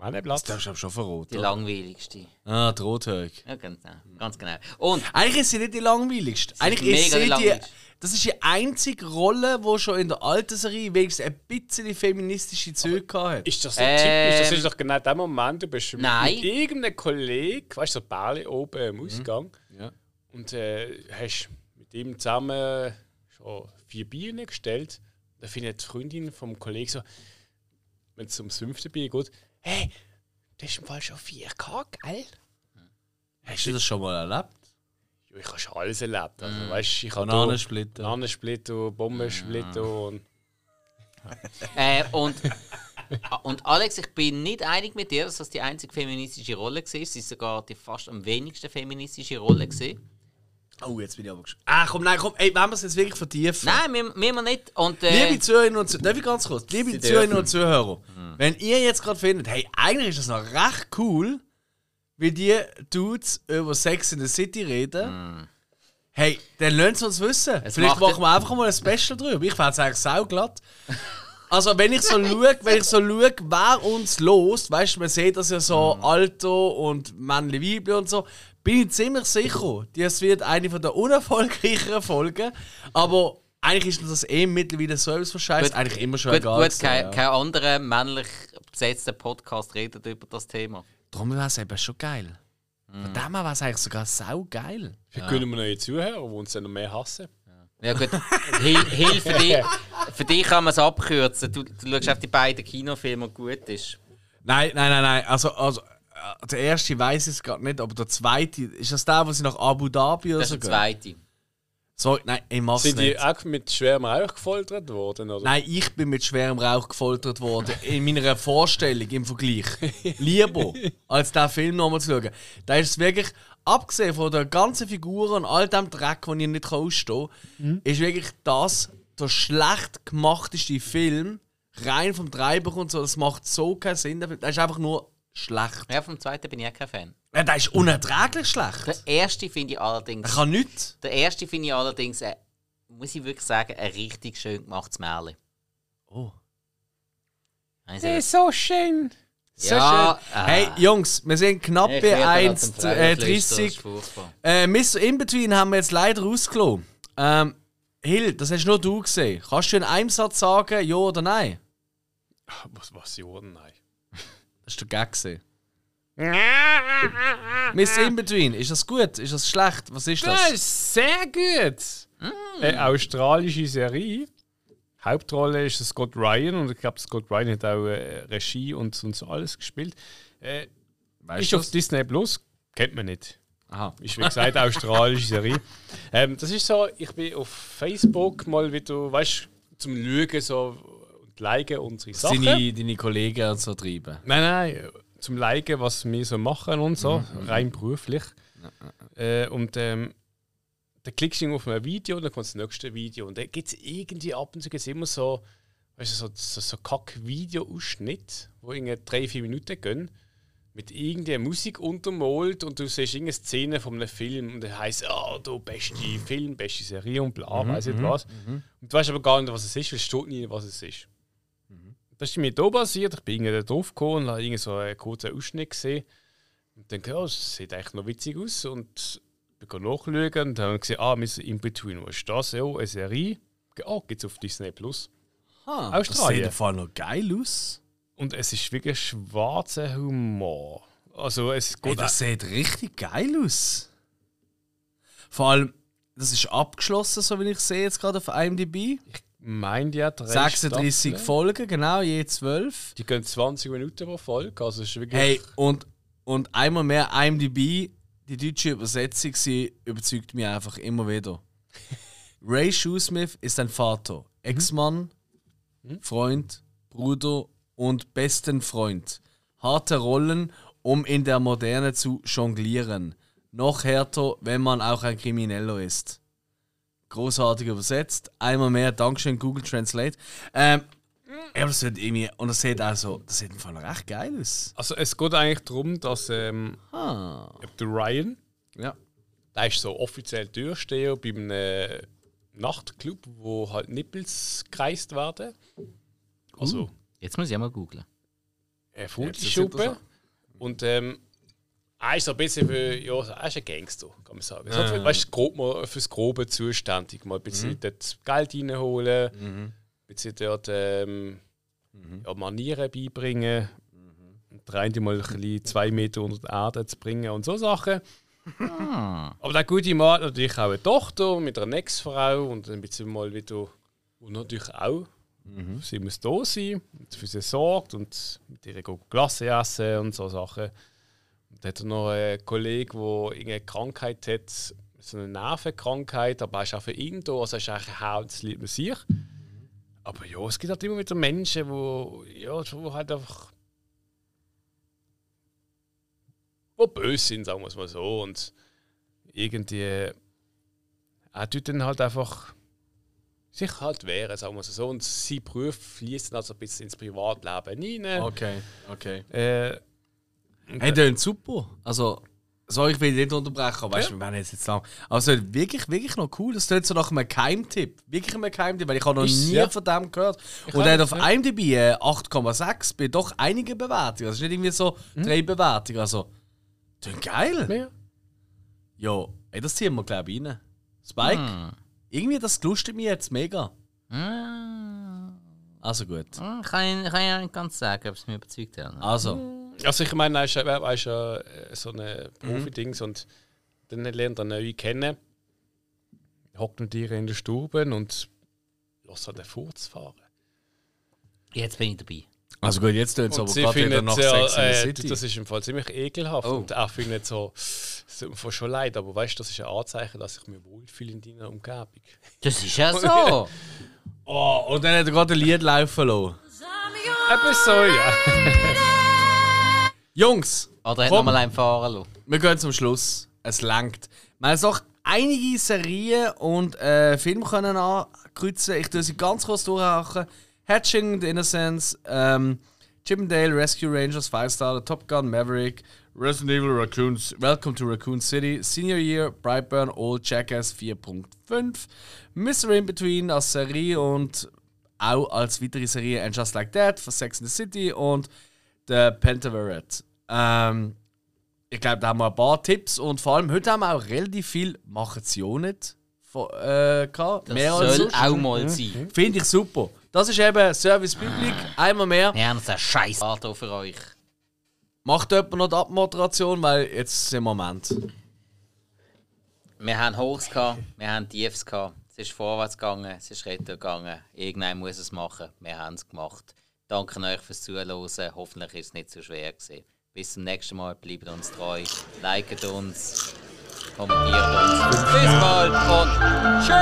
Manneblatt. Das hast du schon verraten. die langweiligste. Ah, die Rothög. Ja, ganz, ganz genau. Und, Eigentlich ist sie nicht die langweiligste. Eigentlich ist sie die. langweiligste. Das ist die einzige Rolle, die schon in der alten Serie wenigstens ein bisschen feministische Züge hatte. Ist das nicht Ähm, typisch? Das ist doch genau der Moment, du bist mit- Nein. mit irgendeinem Kollegen, weißt du, so Bärli oben im Ausgang. Ja. Und äh, hast mit ihm zusammen schon vier Bier gestellt. Da findet die Freundin vom Kollegen so, wenn es ums fünfte Bier geht, hey, das ist im Fall schon 4K, geil? Hast du das schon mal erlebt? Ja, ich habe schon alles erlebt. Also, weißt, ich habe Bananensplitter. Bananensplitter, Bombensplitter und äh, und, (laughs) und Alex, ich bin nicht einig mit dir, dass das die einzige feministische Rolle war. Sie ist sogar die fast am wenigsten feministische Rolle. Gewesen. Oh, jetzt bin ich aber gespannt. Ah, komm, nein, komm, ey, wenn wir es jetzt wirklich vertiefen. Nein, wir, wir nicht. Und, äh, Liebe Zuhörerinnen und Zuhörer, darf ich ganz kurz? Liebe Zuhörerinnen und Zuhörer, wenn ihr jetzt gerade findet, hey, eigentlich ist das noch recht cool, wie die Dudes über Sex in the City reden, hey, dann lasst es uns wissen. Es Vielleicht machen wir einfach mal ein Special drüber. Ich fände es eigentlich sauglatt. (laughs) Also, wenn ich so schaue, wenn ich so schaue, wer uns lost, weißt du, man sieht das ja so Alto und Männli Weibli und so, bin ich ziemlich sicher, das wird eine von der unerfolgreicheren Folgen. Aber eigentlich ist das eh mittlerweile so etwas von Scheiß. Gut, Eigentlich immer schon gut, egal. gut gewesen, kein, ja. kein anderer männlich besetzter Podcast redet über das Thema. Darum wäre es eben schon geil. Von dem her wäre es eigentlich sogar sau geil. wir können wir neue Zuhörer, die uns dann noch mehr hassen. Ja gut, (laughs) Hil Hilfe für dich. Für dich kann man es abkürzen. Du, du schaust auf die beiden Kinofilme gut ist. Nein, nein, nein, nein. Also, also der erste weiß ich es gerade nicht, aber der zweite, ist das der, wo sie nach Abu Dhabi oder so ist der gehen? zweite. So, nein, ich mach's Sind die nicht. auch mit schwerem Rauch gefoltert worden? Oder? Nein, ich bin mit schwerem Rauch gefoltert worden. In meiner Vorstellung im Vergleich. Lieber, als diesen Film nochmal zu schauen. Da ist es wirklich, abgesehen von der ganzen Figur und all dem Dreck, den ich nicht ausstehen kann, ist wirklich das der schlecht gemachteste Film. Rein vom Treiber und so. Das macht so keinen Sinn. Das ist einfach nur schlecht. Ja, vom zweiten bin ich auch kein Fan. Ja, der ist unerträglich schlecht. Der erste finde ich Er allerdings. kann nichts. Der erste finde ich allerdings, äh, muss ich wirklich sagen, ein richtig schön gemachtes Märchen. Oh. Also, so schön. ja, ah. Hey, Jungs, wir sind knapp Ich bei werde gerade zum 1, äh, Frauenflüster, das 30. ist furchtbar. Äh, Mr. Inbetween haben wir jetzt leider rausgelassen. Ähm, Hill, das hast nur du gesehen. Kannst du in einem Satz sagen, ja oder nein? Was, was, ja oder nein? Das ist der Gag gesehen. (laughs) Mr. Inbetween, ist das gut? Ist das schlecht? Was ist Das das? ist sehr gut. Eine australische Serie. Hauptrolle ist Scott Ryan und ich glaube, Scott Ryan hat auch äh, Regie und, und so alles gespielt. Äh, Weißt ist du auf das? Disney Plus. Kennt man nicht. Aha. Ist wie gesagt eine australische Serie. Ähm, das ist so, ich bin auf Facebook mal wieder, weißt du, zum Schauen so liken unsere Sachen. Deine, deine Kollegen so treiben. Nein, nein, zum liken, was wir so machen und so, rein beruflich. Äh, und ähm, dann klickst du auf ein Video und dann kommt das nächste Video. Und dann gibt es irgendwie ab und zu gibt's immer so, weißt du, so, so, so Kack-Video-Ausschnitt, wo irgendwie drei, vier Minuten gehen. mit irgendeiner Musik untermalt und du siehst irgendeine Szene von einem Film und dann heisst, ah, du beste Film, beste Serie und bla, weiß nicht was. Und du weißt aber gar nicht, was es ist, weil es steht nie, was es ist. Das ist mir da passiert, ich bin irgendwie da drauf gekommen und habe irgendwie so einen kurzen Ausschnitt gesehen. Und dann, ja, es sieht eigentlich noch witzig aus und ich bin nachschauen und habe gesehen, ah, wir sind in between. Was ist das? Ja, eine Serie. Ah, gibt es auf Disney Plus. Ah, Australien. Das sieht Fall noch geil aus. Und es ist wirklich schwarzer Humor. Also es Ey, geht das sieht richtig geil aus. Vor allem, das ist abgeschlossen, so wie ich sehe jetzt gerade auf IMDb. Meint ja drei 36 Staffeln. Folgen, genau, je 12. Die gehen 20 Minuten pro Folge. Also ist wirklich. Hey, und, und einmal mehr IMDb, die deutsche Übersetzung, sie überzeugt mich einfach immer wieder. (laughs) Ray Shoesmith ist ein Vater, Ex-Mann, Freund, Bruder und besten Freund. Harte Rollen, um in der Moderne zu jonglieren. Noch härter, wenn man auch ein Krimineller ist. Großartig übersetzt. Einmal mehr, Dankeschön, Google Translate. Ähm, ja, das sieht irgendwie, und das sieht auch so, das sieht im Fall recht geil aus. Also es geht eigentlich darum, dass ähm, Ah. der Ryan, Ja. der ist so offiziell Türsteher bei einem Nachtclub, wo halt Nippels gekreist werden. Also Jetzt muss ich mal googlen. eine ist es Und ähm, er ist so ein bisschen für, ja, er ist ein Gangster, kann man sagen. So, für, weißt, grob mal fürs Grobe zuständig. Mal ein bisschen dort Geld reinholen, ein bisschen dort ähm, ja, Manieren beibringen. Und der eine mal ein bisschen zwei Meter unter die Erde zu bringen und so Sachen. Aber der gute Mann hat natürlich auch eine Tochter mit einer Ex-Frau und ein bisschen mal wieder, und natürlich auch sie muss da sein und für sie sorgt und mit ihr Glasse essen und so Sachen. Dann hat er noch einen Kollegen, der irgendeine Krankheit hat, so eine Nervenkrankheit, aber er ist auch für ihn da, also er ist eigentlich ein Herzlieb mit sich. Aber ja, es gibt halt immer wieder Menschen, wo, ja, wo halt einfach wo böse sind, sagen wir es mal so. Und irgendwie er tut dann halt einfach sich halt wehren, sagen wir es so. Und sein Beruf fließt dann also ein bisschen ins Privatleben rein. Okay, okay. Äh, Hey, ist super. Also, sorry, ich will dich nicht unterbrechen, aber weißt du, wir werden jetzt, jetzt lang. Also, wirklich, wirklich noch cool. Das klingt so nach einem Keimtipp. Wirklich einem Keimtipp, weil ich habe noch Ist's, nie ja. von dem gehört. Ich Und er hat auf ja. IMDb äh, 8,6 bei doch einigen Bewertungen. Das ist nicht irgendwie so Mhm. drei Bewertungen. Also, das ist geil. ja. Ja, ey, das ziehen wir, glaube ich, rein. Spike, Hm. irgendwie, das lustet mich jetzt mega. Ah. Also gut. Hm, Kann ich, kann ich auch nicht ganz sagen, ob es mich überzeugt hat. Also, Also ich meine, er ist, ja- er ist ja äh, so ein Profi-Dings und dann lernt er neue kennen. Hockt mit ihr in der Stube und lässt halt den Furz fahren. Jetzt bin ich dabei. also gut, jetzt tut es Und aber sie gerade wieder nach ja, Sex in the äh, City. das ist im Fall ziemlich ekelhaft Oh. und er findet so, es tut mir schon leid, aber weißt du, das ist ein Anzeichen, dass ich mich wohlfühle in deiner Umgebung. Das ist ja so. (laughs) Oh, und dann hat er gerade ein Lied laufen lassen. Eben so, ja. (laughs) Jungs, Oder hat Komm. noch mal einen fahren lassen. wir gehen zum Schluss. Es langt. Wir haben doch einige Serien und äh, Filme können ankreuzen. Ich tue sie ganz kurz durchhaken. Hatching the Innocence, ähm, Chippendale, Rescue Rangers, Five Star, Top Gun, Maverick, Resident Evil, Raccoons, Welcome to Raccoon City, Senior Year, Brightburn, Old Jackass 4.5, Mr. In Between als Serie und auch als weitere Serie And Just Like That von Sex in the City und The Pentaverate. Ähm, ich glaube, da haben wir ein paar Tipps und vor allem heute haben wir auch relativ viel machen sie auch nicht von, äh, gehabt. Das Mehr als soll sonst. auch mal sein. Finde ich super. Das ist eben Service Public. Einmal mehr. Wir haben uns einen scheiß Auto für euch. Macht jemand noch die Abmoderation, weil jetzt wir am Ende. Wir haben Hochs gehabt, wir haben Tiefs gehabt. Es ist vorwärts gegangen, es ist retour gegangen. Irgendwann muss es machen. Wir haben es gemacht. Danke euch fürs Zuhören. Hoffentlich ist es nicht so schwer gewesen. Bis zum nächsten Mal. Bleibt uns treu. Liket uns. Kommentiert uns. Bis bald und tschüss!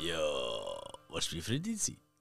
Ja, was für die sein?